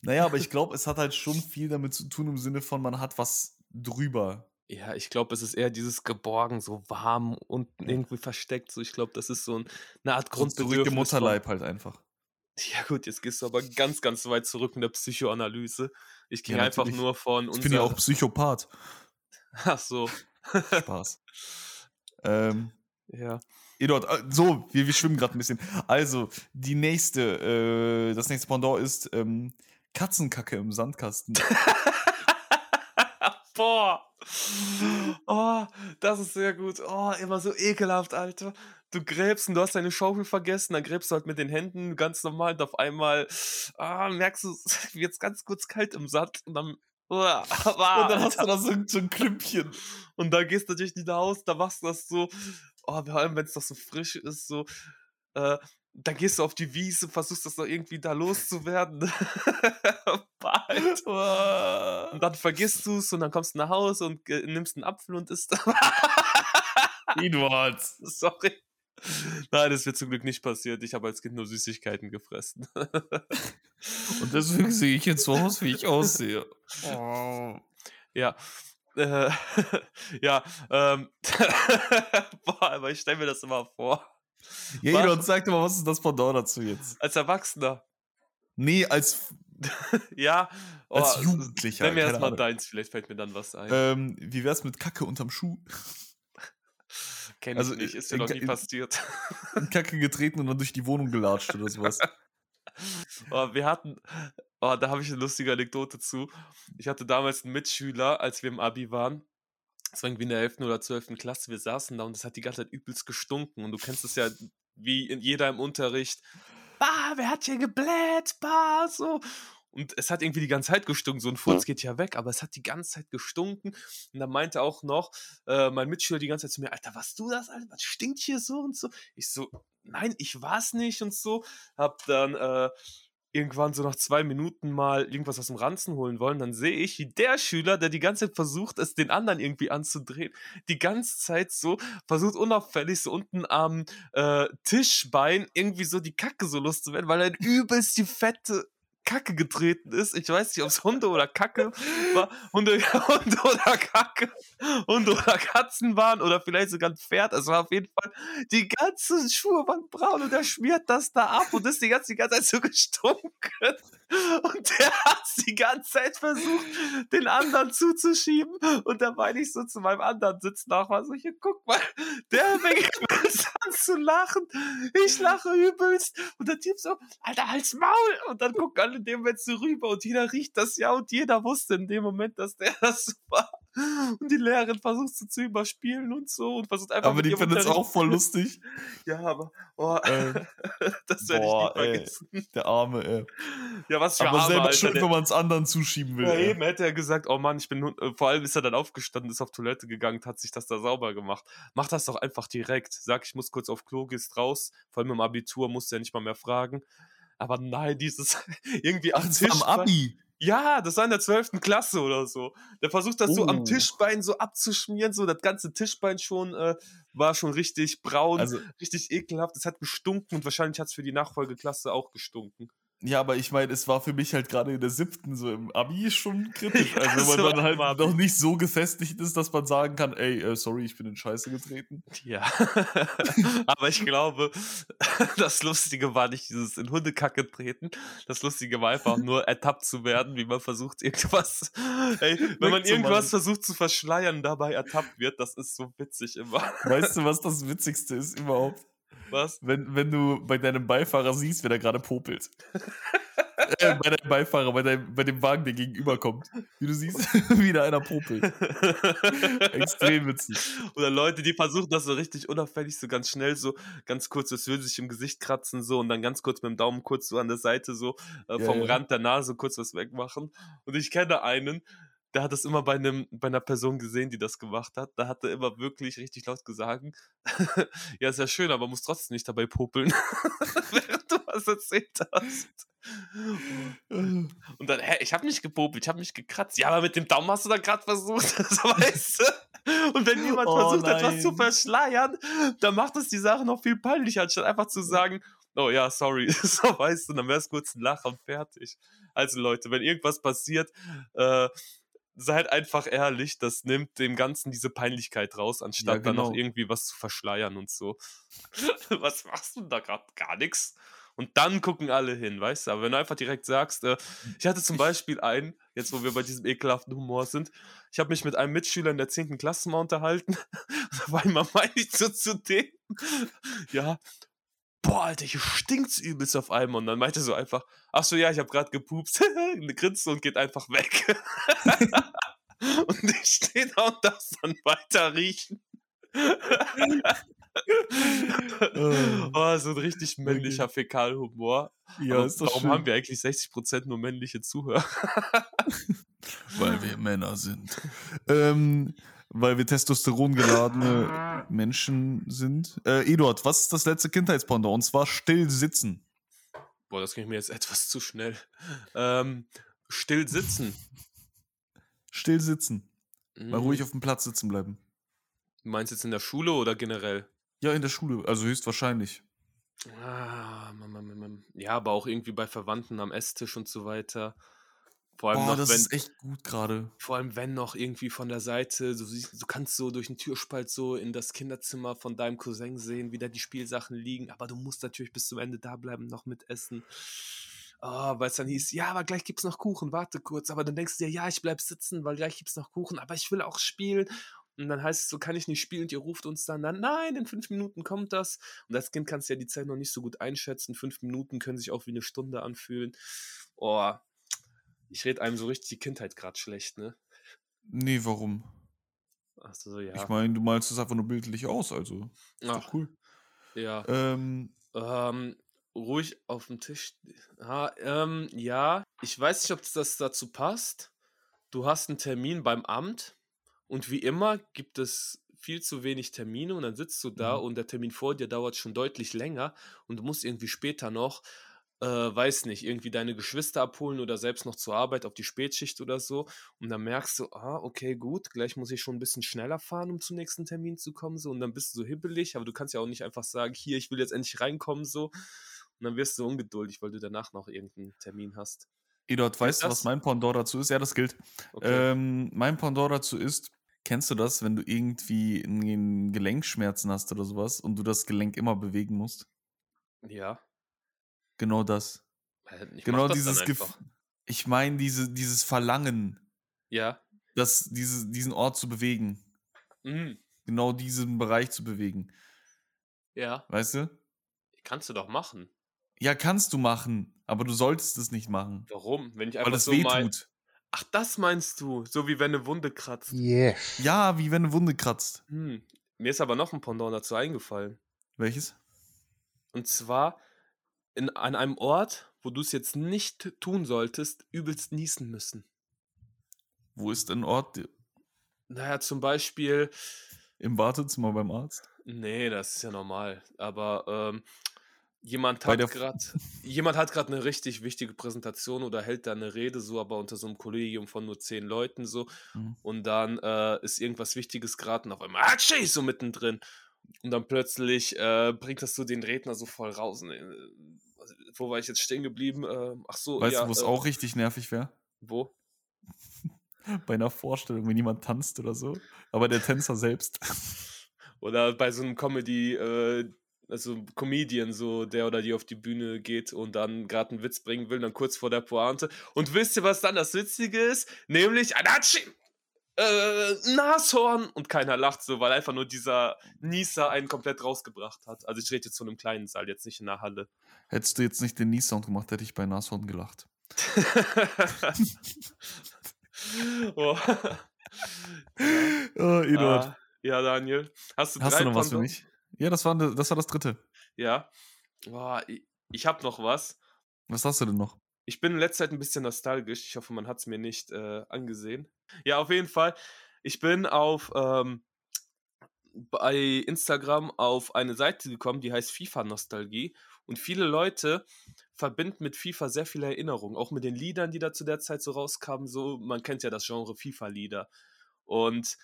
Naja, aber ich glaube, es hat halt schon viel damit zu tun, im Sinne von, man hat was drüber. Ja, ich glaube, es ist eher dieses Geborgen, so warm und Ja. irgendwie versteckt. So, ich glaube, das ist so ein, eine Art So zurück im Grundbedürfnis. Mutterleib halt einfach. ja gut, jetzt gehst du aber ganz, ganz weit zurück in der Psychoanalyse. Ich Ja, ging einfach nur von Ich bin ja auch. Psychopath. Ach so, Spaß. ähm, ja. Eduard, äh, so, wir, wir schwimmen gerade ein bisschen. Also, die nächste, äh, das nächste Pendant ist ähm, Katzenkacke im Sandkasten. Boah. Oh, das ist sehr gut. Oh, immer so ekelhaft, Alter. Du gräbst und du hast deine Schaufel vergessen, dann gräbst du halt mit den Händen ganz normal und auf einmal ah, merkst du, es wird ganz kurz kalt im Sand und dann. Uah, Und dann hast du da so, ein- so ein Klümpchen. Und dann gehst du natürlich nicht nach Hause, da machst du das so, oh, vor allem wenn es noch so frisch ist, so, äh, dann gehst du auf die Wiese, versuchst das noch irgendwie da loszuwerden. Alter. Und dann vergisst du es und dann kommst du nach Hause und äh, nimmst einen Apfel und isst. Eduard. Sorry. Nein, das wird zum Glück nicht passiert. Ich habe als Kind nur Süßigkeiten gefressen. Und deswegen sehe ich jetzt so aus, wie ich aussehe. Oh. ja. Äh, ja, ähm. Boah, aber ich stelle mir das immer vor. Ja? Eduard, sag doch mal, was ist das Pendant dazu jetzt? Als Erwachsener. Nee, als, Ja. Oh, als Jugendlicher. Nenn mir erstmal Ahnung. deins, vielleicht fällt mir dann was ein. Ähm, wie wär's mit Kacke unterm Schuh? Kenn also, ich nicht, ist äh, mir noch äh, nie passiert. In Kacke getreten und dann durch die Wohnung gelatscht oder sowas. Oh, wir hatten, oh, da habe ich eine lustige Anekdote zu. Ich hatte damals einen Mitschüler, als wir im Abi waren. Das war irgendwie in der 11. oder 12. Klasse. Wir saßen da und es hat die ganze Zeit übelst gestunken. Und du kennst es ja wie in jeder im Unterricht. Bah, wer hat hier gebläht? Bah, so. Und es hat irgendwie die ganze Zeit gestunken. So ein Furz geht ja weg, aber es hat die ganze Zeit gestunken. Und dann meinte auch noch äh, mein Mitschüler die ganze Zeit zu mir: Alter, was du das, Alter? Was stinkt hier so und so? Ich so: Nein, ich war's nicht und so. Hab dann äh, irgendwann so nach zwei Minuten mal irgendwas aus dem Ranzen holen wollen, dann sehe ich, wie der Schüler, der die ganze Zeit versucht, es den anderen irgendwie anzudrehen, die ganze Zeit so versucht unauffällig so unten am äh, Tischbein irgendwie so die Kacke so loszuwerden, weil er übelst die fette Kacke getreten ist. Ich weiß nicht, ob es Hunde oder Kacke war. Hunde, Hunde oder Kacke. Hunde oder Katzen waren oder vielleicht sogar ein Pferd. Es war auf jeden Fall die ganzen Schuhe waren braun und er schmiert das da ab und ist die ganze, die ganze Zeit so gestunken. Und der hat die ganze Zeit versucht, den anderen zuzuschieben. Und da meine ich so zu meinem anderen Sitznachbar so, hier, guck mal, der fängt an zu lachen. Ich lache übelst. Und der Typ so, Alter, halt's Maul. Und dann gucken alle in dem Moment so rüber und jeder riecht das ja und jeder wusste in dem Moment, dass der das war. Und die Lehrerin versucht so zu überspielen und so und versucht einfach Aber die finden es auch voll lustig. Ja, aber oh, Ähm, das werde ich boah, nie ey. vergessen. Der Arme, ey. Ja, was für Aber Arme, selber Alter. Der- wenn man es anderen zuschieben will. ja, ey. eben hätte er gesagt, oh Mann, ich bin nun, äh, vor allem ist er dann aufgestanden, ist auf Toilette gegangen, hat sich das da sauber gemacht. Mach das doch einfach direkt. Sag, ich muss kurz auf Klo, gehst raus. Vor allem im Abitur musst du ja nicht mal mehr fragen. Aber nein, dieses irgendwie am Tisch. am Abi. Ja, das war in der 12. Klasse oder so. Der versucht das so am Oh. Tischbein so abzuschmieren, so das ganze Tischbein schon äh, war schon richtig braun, Also, richtig ekelhaft. Es hat gestunken und wahrscheinlich hat es für die Nachfolgeklasse auch gestunken. Ja, aber ich meine, es war für mich halt gerade in der siebten, so im Abi schon kritisch. Ja, Also, wenn so man dann halt Abi. noch nicht so gefestigt ist, dass man sagen kann, ey, äh, sorry, ich bin in Scheiße getreten. Ja, aber ich glaube, das Lustige war nicht dieses in Hundekacke treten. Das Lustige war einfach nur ertappt zu werden, wie man versucht, irgendwas. Ey, wenn man irgendwas versucht zu verschleiern, dabei ertappt wird, das ist so witzig immer. Weißt du, was das Witzigste ist überhaupt? Was? Wenn, wenn du bei deinem Beifahrer siehst, wer da gerade popelt. äh, bei deinem Beifahrer, bei, deinem, bei dem Wagen, der gegenüberkommt. Wie du siehst, wieder einer popelt. Extrem witzig. Oder Leute, die versuchen das so richtig unauffällig, so ganz schnell, so ganz kurz, das will sich im Gesicht kratzen, so und dann ganz kurz mit dem Daumen kurz so an der Seite, so äh, Ja, vom ja. Rand der Nase kurz was wegmachen. Und ich kenne einen, der hat das immer bei, einem, bei einer Person gesehen, die das gemacht hat. Da hat er immer wirklich richtig laut gesagt: Ja, ist ja schön, aber muss trotzdem nicht dabei popeln, während du was erzählt hast. Und dann, hä, ich habe nicht gepopelt, ich habe mich gekratzt. Ja, aber mit dem Daumen hast du da gerade versucht, so weißt du. Und wenn jemand Oh versucht, etwas zu nein. verschleiern, dann macht es die Sache noch viel peinlicher, anstatt einfach zu sagen, oh ja, sorry, so weißt du, dann wäre es kurz ein Lacher und fertig. Also Leute, wenn irgendwas passiert, äh, seid einfach ehrlich, das nimmt dem Ganzen diese Peinlichkeit raus, anstatt dann noch genau. irgendwie was zu verschleiern und so. was machst du denn da gerade? Gar nichts. Und dann gucken alle hin, weißt du? Aber wenn du einfach direkt sagst, äh, ich hatte zum Beispiel einen, jetzt wo wir bei diesem ekelhaften Humor sind, ich habe mich mit einem Mitschüler in der 10. Klasse mal unterhalten. da war immer meine ich so zu dem, ja, boah, Alter, hier stinkt's übelst auf einmal. Und dann meinte er so einfach, ach so, ja, ich habe gerade gepupst, grinst und geht einfach weg. und ich stehe da und darf dann weiter riechen. oh, so ein richtig männlicher Fäkalhumor. Ja, ist warum schön. haben wir eigentlich 60% nur männliche Zuhörer? Weil wir Männer sind. ähm, weil wir testosterongeladene Menschen sind. Äh, Eduard, was ist das letzte Kindheitspendant? Und zwar still sitzen. Boah, das ging mir jetzt etwas zu schnell. Ähm, still sitzen. Still sitzen. Mal Mhm. ruhig auf dem Platz sitzen bleiben. Du meinst jetzt in der Schule oder generell? Ja, in der Schule, also höchstwahrscheinlich. Ah, Mann, Mann, Mann. Ja, aber auch irgendwie bei Verwandten am Esstisch und so weiter. Vor allem, Boah, noch, das wenn, ist echt gut gerade. vor allem wenn noch irgendwie von der Seite, du, siehst, du kannst so durch den Türspalt so in das Kinderzimmer von deinem Cousin sehen, wie da die Spielsachen liegen, aber du musst natürlich bis zum Ende da bleiben, noch mitessen. Oh, weil es dann hieß, ja, aber gleich gibt's noch Kuchen, warte kurz. Aber dann denkst du dir, ja, ich bleib sitzen, weil gleich gibt's noch Kuchen, aber ich will auch spielen. Und dann heißt es so, kann ich nicht spielen? Und ihr ruft uns dann, dann, nein, in fünf Minuten kommt das. Und als Kind kannst du ja die Zeit noch nicht so gut einschätzen. Fünf Minuten können sich auch wie eine Stunde anfühlen. Oh, ich rede einem so richtig die Kindheit gerade schlecht, ne? Nee, warum? Ach so, ja. Ich meine, du malst es einfach nur bildlich aus, also. Ist Ach, doch cool. ja. Ähm, Ähm, ruhig auf dem Tisch. Ha, ähm, ja, ich weiß nicht, ob das dazu passt. Du hast einen Termin beim Amt und wie immer gibt es viel zu wenig Termine und dann sitzt du da Mhm. und der Termin vor dir dauert schon deutlich länger und du musst irgendwie später noch, äh, weiß nicht, irgendwie deine Geschwister abholen oder selbst noch zur Arbeit auf die Spätschicht oder so und dann merkst du, ah, okay, gut, gleich muss ich schon ein bisschen schneller fahren, um zum nächsten Termin zu kommen so und dann bist du so hibbelig, aber du kannst ja auch nicht einfach sagen, hier, ich will jetzt endlich reinkommen so und dann wirst du ungeduldig, weil du danach noch irgendeinen Termin hast. Eduard, weißt du, was mein Pendant dazu ist? Ja, das gilt. Okay. Ähm, mein Pendant dazu ist, kennst du das, wenn du irgendwie einen Gelenkschmerzen hast oder sowas und du das Gelenk immer bewegen musst? ja. Genau das. Äh, Ich genau das dieses Gefühl. Ich meine, diese, dieses Verlangen, Ja. das, diese, diesen Ort zu bewegen. Mhm. Genau diesen Bereich zu bewegen. Ja. Weißt du? Kannst du doch machen. Ja, kannst du machen, aber du solltest es nicht machen. Warum? Wenn ich Weil einfach das so weh mein. tut. Ach, das meinst du? So wie wenn eine Wunde kratzt. Yes. Ja, wie wenn eine Wunde kratzt. Hm. Mir ist aber noch ein Pendant dazu eingefallen. Welches? Und zwar in, an einem Ort, wo du es jetzt nicht tun solltest, übelst niesen müssen. Wo ist ein Ort? Naja, zum Beispiel, Im Wartezimmer beim Arzt? nee, das ist ja normal, aber ähm, jemand Bei hat der- gerade jemand hat gerade eine richtig wichtige Präsentation oder hält da eine Rede so, aber unter so einem Kollegium von nur zehn Leuten so Mhm. und dann äh, ist irgendwas Wichtiges gerade und auf einmal Atschi, so mittendrin und dann plötzlich äh, bringt das so den Redner so voll raus. Äh, wo war ich jetzt stehen geblieben? Ähm, ach so, Weißt ja, du, wo es äh, auch richtig nervig wäre? wo? Bei einer Vorstellung, wenn jemand tanzt oder so. Aber der Tänzer selbst. Oder bei so einem Comedy, äh, also Comedian, so der oder die auf die Bühne geht und dann gerade einen Witz bringen will, dann kurz vor der Pointe. Und wisst ihr, was dann das Witzige ist? Nämlich Atschi, äh, Nashorn. Und keiner lacht so, weil einfach nur dieser Nieser einen komplett rausgebracht hat. Also ich rede jetzt von einem kleinen Saal, jetzt nicht in der Halle. Hättest du jetzt nicht den Nie-Sound gemacht, hätte ich bei Nashorn gelacht. oh. Oh, Eduard. Ah, ja, Daniel. Hast du Hast du noch was für mich? Ja, das war, das war das dritte. Ja. Boah, ich, ich habe noch was. Was hast du denn noch? Ich bin in letzter Zeit ein bisschen nostalgisch. Ich hoffe, man hat es mir nicht äh, angesehen. Ja, auf jeden Fall. Ich bin auf ähm, bei Instagram auf eine Seite gekommen, die heißt FIFA Nostalgie. Und viele Leute verbinden mit FIFA sehr viele Erinnerungen, auch mit den Liedern, die da zu der Zeit so rauskamen. So, man kennt ja das Genre FIFA-Lieder. Und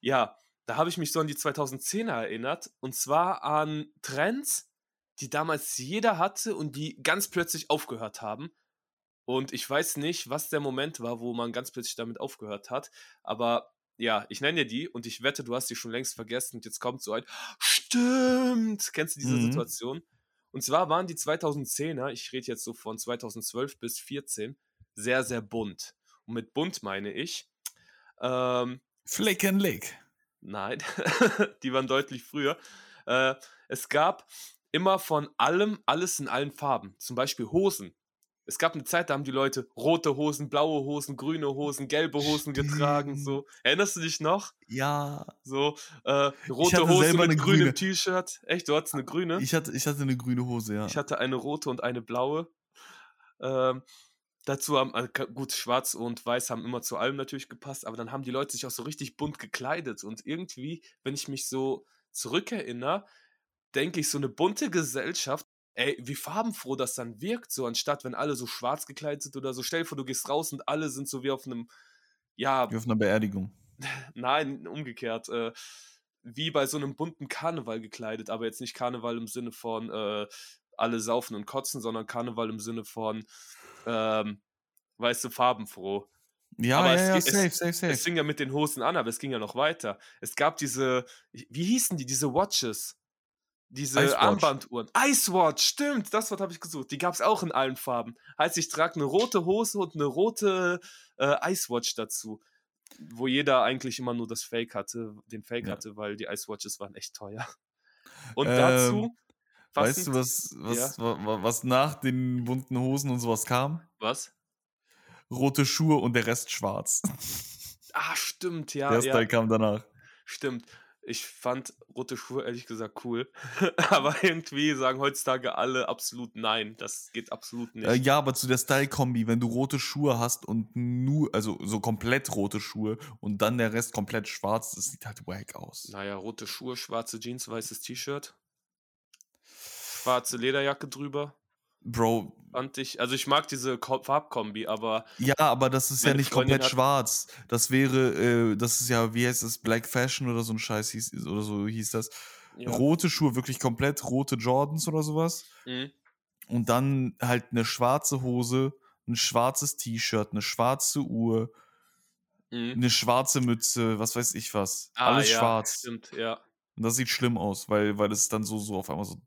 ja, da habe ich mich so an die 2010er erinnert. Und zwar an Trends, die damals jeder hatte und die ganz plötzlich aufgehört haben. Und ich weiß nicht, was der Moment war, wo man ganz plötzlich damit aufgehört hat. Aber ja, ich nenne dir die und ich wette, du hast die schon längst vergessen und jetzt kommt so ein Stimmt! Kennst du diese Mhm. Situation? Und zwar waren die 2010er, ich rede jetzt so von 2012 bis 14, sehr, sehr bunt. Und mit bunt meine ich, ähm, Flick and Lick. Nein, die waren deutlich früher. Äh, es gab immer von allem alles in allen Farben. Zum Beispiel Hosen. Es gab eine Zeit, da haben die Leute rote Hosen, blaue Hosen, grüne Hosen, gelbe Hosen getragen. So. Erinnerst du dich noch? Ja. So, äh, rote Hose mit grünem grüne. T-Shirt. Echt, du hattest eine grüne? Ich hatte, ich hatte eine grüne Hose, ja. Ich hatte eine rote und eine blaue. Ähm, dazu haben, äh, gut, schwarz und weiß haben immer zu allem natürlich gepasst, aber dann haben die Leute sich auch so richtig bunt gekleidet. Und irgendwie, wenn ich mich so zurückerinnere, denke ich, so eine bunte Gesellschaft, ey, wie farbenfroh das dann wirkt, so anstatt wenn alle so schwarz gekleidet sind oder so. Stell dir vor, du gehst raus und alle sind so wie auf einem, ja, Wie auf einer Beerdigung. Nein, umgekehrt. Äh, wie bei so einem bunten Karneval gekleidet, aber jetzt nicht Karneval im Sinne von äh, alle saufen und kotzen, sondern Karneval im Sinne von, ähm, weißt du, farbenfroh. Ja, Aber ja, es ja, es- safe, safe, safe. Es fing ja mit den Hosen an, aber es ging ja noch weiter. Es gab diese, wie hießen die, diese Watches? Diese Icewatch. Armbanduhren. Icewatch, stimmt, das Wort habe ich gesucht. Die gab es auch in allen Farben. Heißt, ich trage eine rote Hose und eine rote äh, Icewatch dazu. Wo jeder eigentlich immer nur das Fake hatte, den Fake Ja. hatte, weil die Icewatches waren echt teuer. Und Ähm, dazu, Weißt du, was, was, wa- wa- was nach den bunten Hosen und sowas kam? was? Rote Schuhe und der Rest schwarz. Ah, stimmt, ja, der ja. Style kam danach. Stimmt. Ich fand rote Schuhe ehrlich gesagt cool. aber irgendwie sagen heutzutage alle absolut nein. Das geht absolut nicht. Äh, ja, aber zu der Style-Kombi, wenn du rote Schuhe hast und nur, also so komplett rote Schuhe und dann der Rest komplett schwarz, das sieht halt wack aus. Naja, rote Schuhe, schwarze Jeans, weißes T-Shirt. Schwarze Lederjacke drüber. Bro, Fand ich. Also ich mag diese Ko Farbkombi, aber ja, aber das ist ja nicht Freundin komplett schwarz. Das wäre, äh, das ist ja, wie heißt das, Black Fashion oder so ein Scheiß hieß, oder so hieß das. ja. Rote Schuhe, wirklich komplett rote Jordans oder sowas. Mhm. Und dann halt eine schwarze Hose, ein schwarzes T-Shirt, eine schwarze Uhr, Mhm. eine schwarze Mütze, was weiß ich was. Ah, Alles ja, schwarz. Stimmt, ja. Und das sieht schlimm aus, weil, weil es dann so, so auf einmal so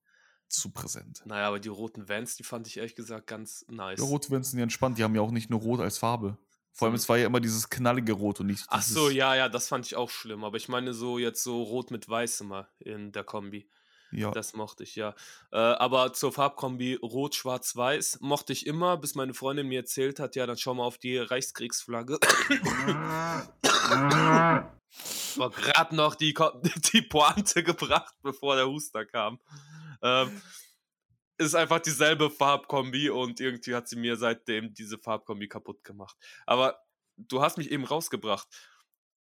zu präsent. Naja, aber die roten Vans, die fand ich ehrlich gesagt ganz nice. Ja, Rot werden sind ja entspannt, die haben ja auch nicht nur Rot als Farbe. Vor allem, es war ja immer dieses knallige Rot und nicht Ach dieses, so, ja, ja, das fand ich auch schlimm. Aber ich meine so jetzt so rot mit weiß immer in der Kombi. Ja. Das mochte ich, ja. Äh, aber zur Farbkombi Rot, Schwarz, Weiß mochte ich immer, bis meine Freundin mir erzählt hat, ja, dann schau mal auf die Reichskriegsflagge. War gerade noch die, die Pointe gebracht, bevor der Huster kam. Ähm, ist einfach dieselbe Farbkombi und irgendwie hat sie mir seitdem diese Farbkombi kaputt gemacht. Aber du hast mich eben rausgebracht.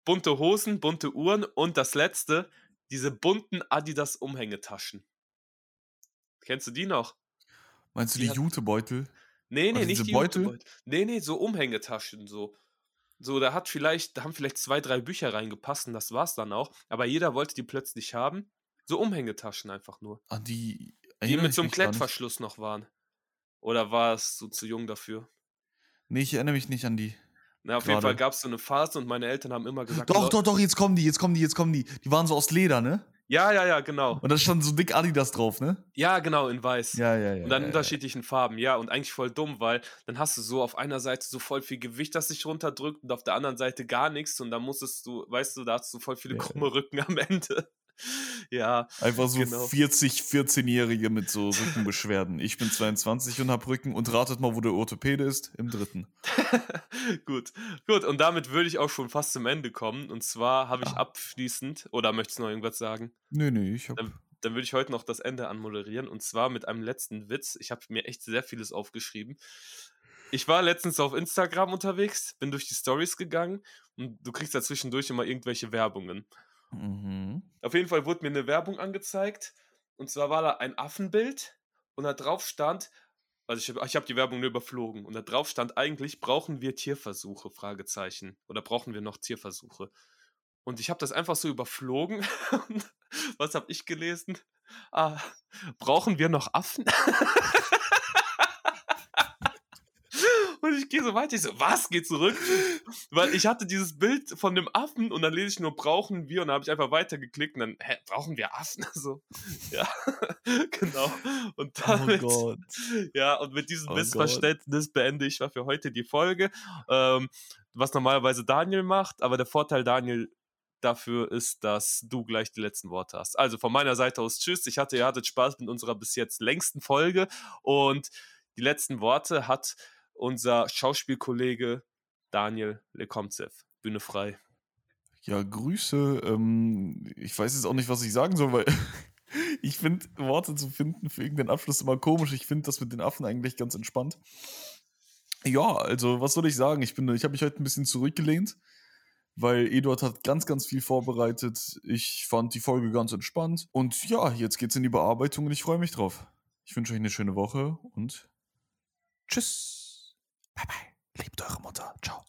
Bunte Hosen, bunte Uhren und das letzte, diese bunten Adidas Umhängetaschen. Kennst du die noch? Meinst du die die Jutebeutel? Nee, nee, diese nicht die Beutel? Jutebeutel. Nee, nee, so Umhängetaschen so. So, da hat vielleicht, da haben vielleicht zwei, drei Bücher reingepasst und das war's dann auch. Aber jeder wollte die plötzlich haben. So Umhängetaschen einfach nur. An die. Die erinnere mit so einem. Klettverschluss noch waren. Oder war es so zu jung dafür? Nee, ich erinnere mich nicht an die. Na, auf jeden Fall Gerade. gab es so eine Phase und meine Eltern haben immer gesagt, Doch, "Leu- doch, doch, jetzt kommen die, jetzt kommen die, jetzt kommen die. Die waren so aus Leder, ne? Ja, ja, ja, genau. Und da stand so dick Adidas drauf, ne? Ja, genau, in weiß. Ja, ja, ja. Und dann ja, unterschiedlichen Farben, ja, und eigentlich voll dumm, weil dann hast du so auf einer Seite so voll viel Gewicht, das sich runterdrückt und auf der anderen Seite gar nichts und dann musstest du, weißt du, da hast du voll viele Ja. krumme Rücken am Ende. Ja. Einfach so genau. 40, 14-Jährige mit so Rückenbeschwerden. Ich bin 22 und hab Rücken und ratet mal, wo der Orthopäde ist. Im dritten. gut, gut. Und damit würde ich auch schon fast zum Ende kommen. Und zwar habe ich ah. abschließend, oder möchtest du noch irgendwas sagen? Nee, nee, ich habe. Dann, dann würde ich heute noch das Ende anmoderieren. Und zwar mit einem letzten Witz. Ich habe mir echt sehr vieles aufgeschrieben. Ich war letztens auf Instagram unterwegs, bin durch die Stories gegangen und du kriegst da zwischendurch immer irgendwelche Werbungen. Mhm. Auf jeden Fall wurde mir eine Werbung angezeigt und zwar war da ein Affenbild und da drauf stand, also ich habe hab die Werbung nur überflogen und da drauf stand eigentlich, brauchen wir Tierversuche, Fragezeichen, oder brauchen wir noch Tierversuche? Und ich habe das einfach so überflogen. Was habe ich gelesen? Ah, brauchen wir noch Affen? Und ich gehe so weiter. Ich so, was? Geh zurück. Weil ich hatte dieses Bild von dem Affen und dann lese ich nur, brauchen wir. Und dann habe ich einfach weitergeklickt und dann, hä, brauchen wir Affen? So, ja, genau. Und oh damit, oh ja, und mit diesem oh Missverständnis Gott. beende ich für heute die Folge. Ähm, was normalerweise Daniel macht, aber der Vorteil, Daniel, dafür ist, dass du gleich die letzten Worte hast. Also von meiner Seite aus Tschüss. Ich hatte, ihr hattet Spaß mit unserer bis jetzt längsten Folge und die letzten Worte hat unser Schauspielkollege Daniel Lekomzev. Bühne frei. Ja, Grüße. Ähm, ich weiß jetzt auch nicht, was ich sagen soll, weil ich finde, Worte zu finden für irgendeinen Abschluss immer komisch. Ich finde das mit den Affen eigentlich ganz entspannt. Ja, also was soll ich sagen? Ich, ich habe mich heute ein bisschen zurückgelehnt, weil Eduard hat ganz, ganz viel vorbereitet. Ich fand die Folge ganz entspannt. Und ja, jetzt geht's in die Bearbeitung und ich freue mich drauf. Ich wünsche euch eine schöne Woche und tschüss. Bye bye. Liebt eure Mutter. Ciao.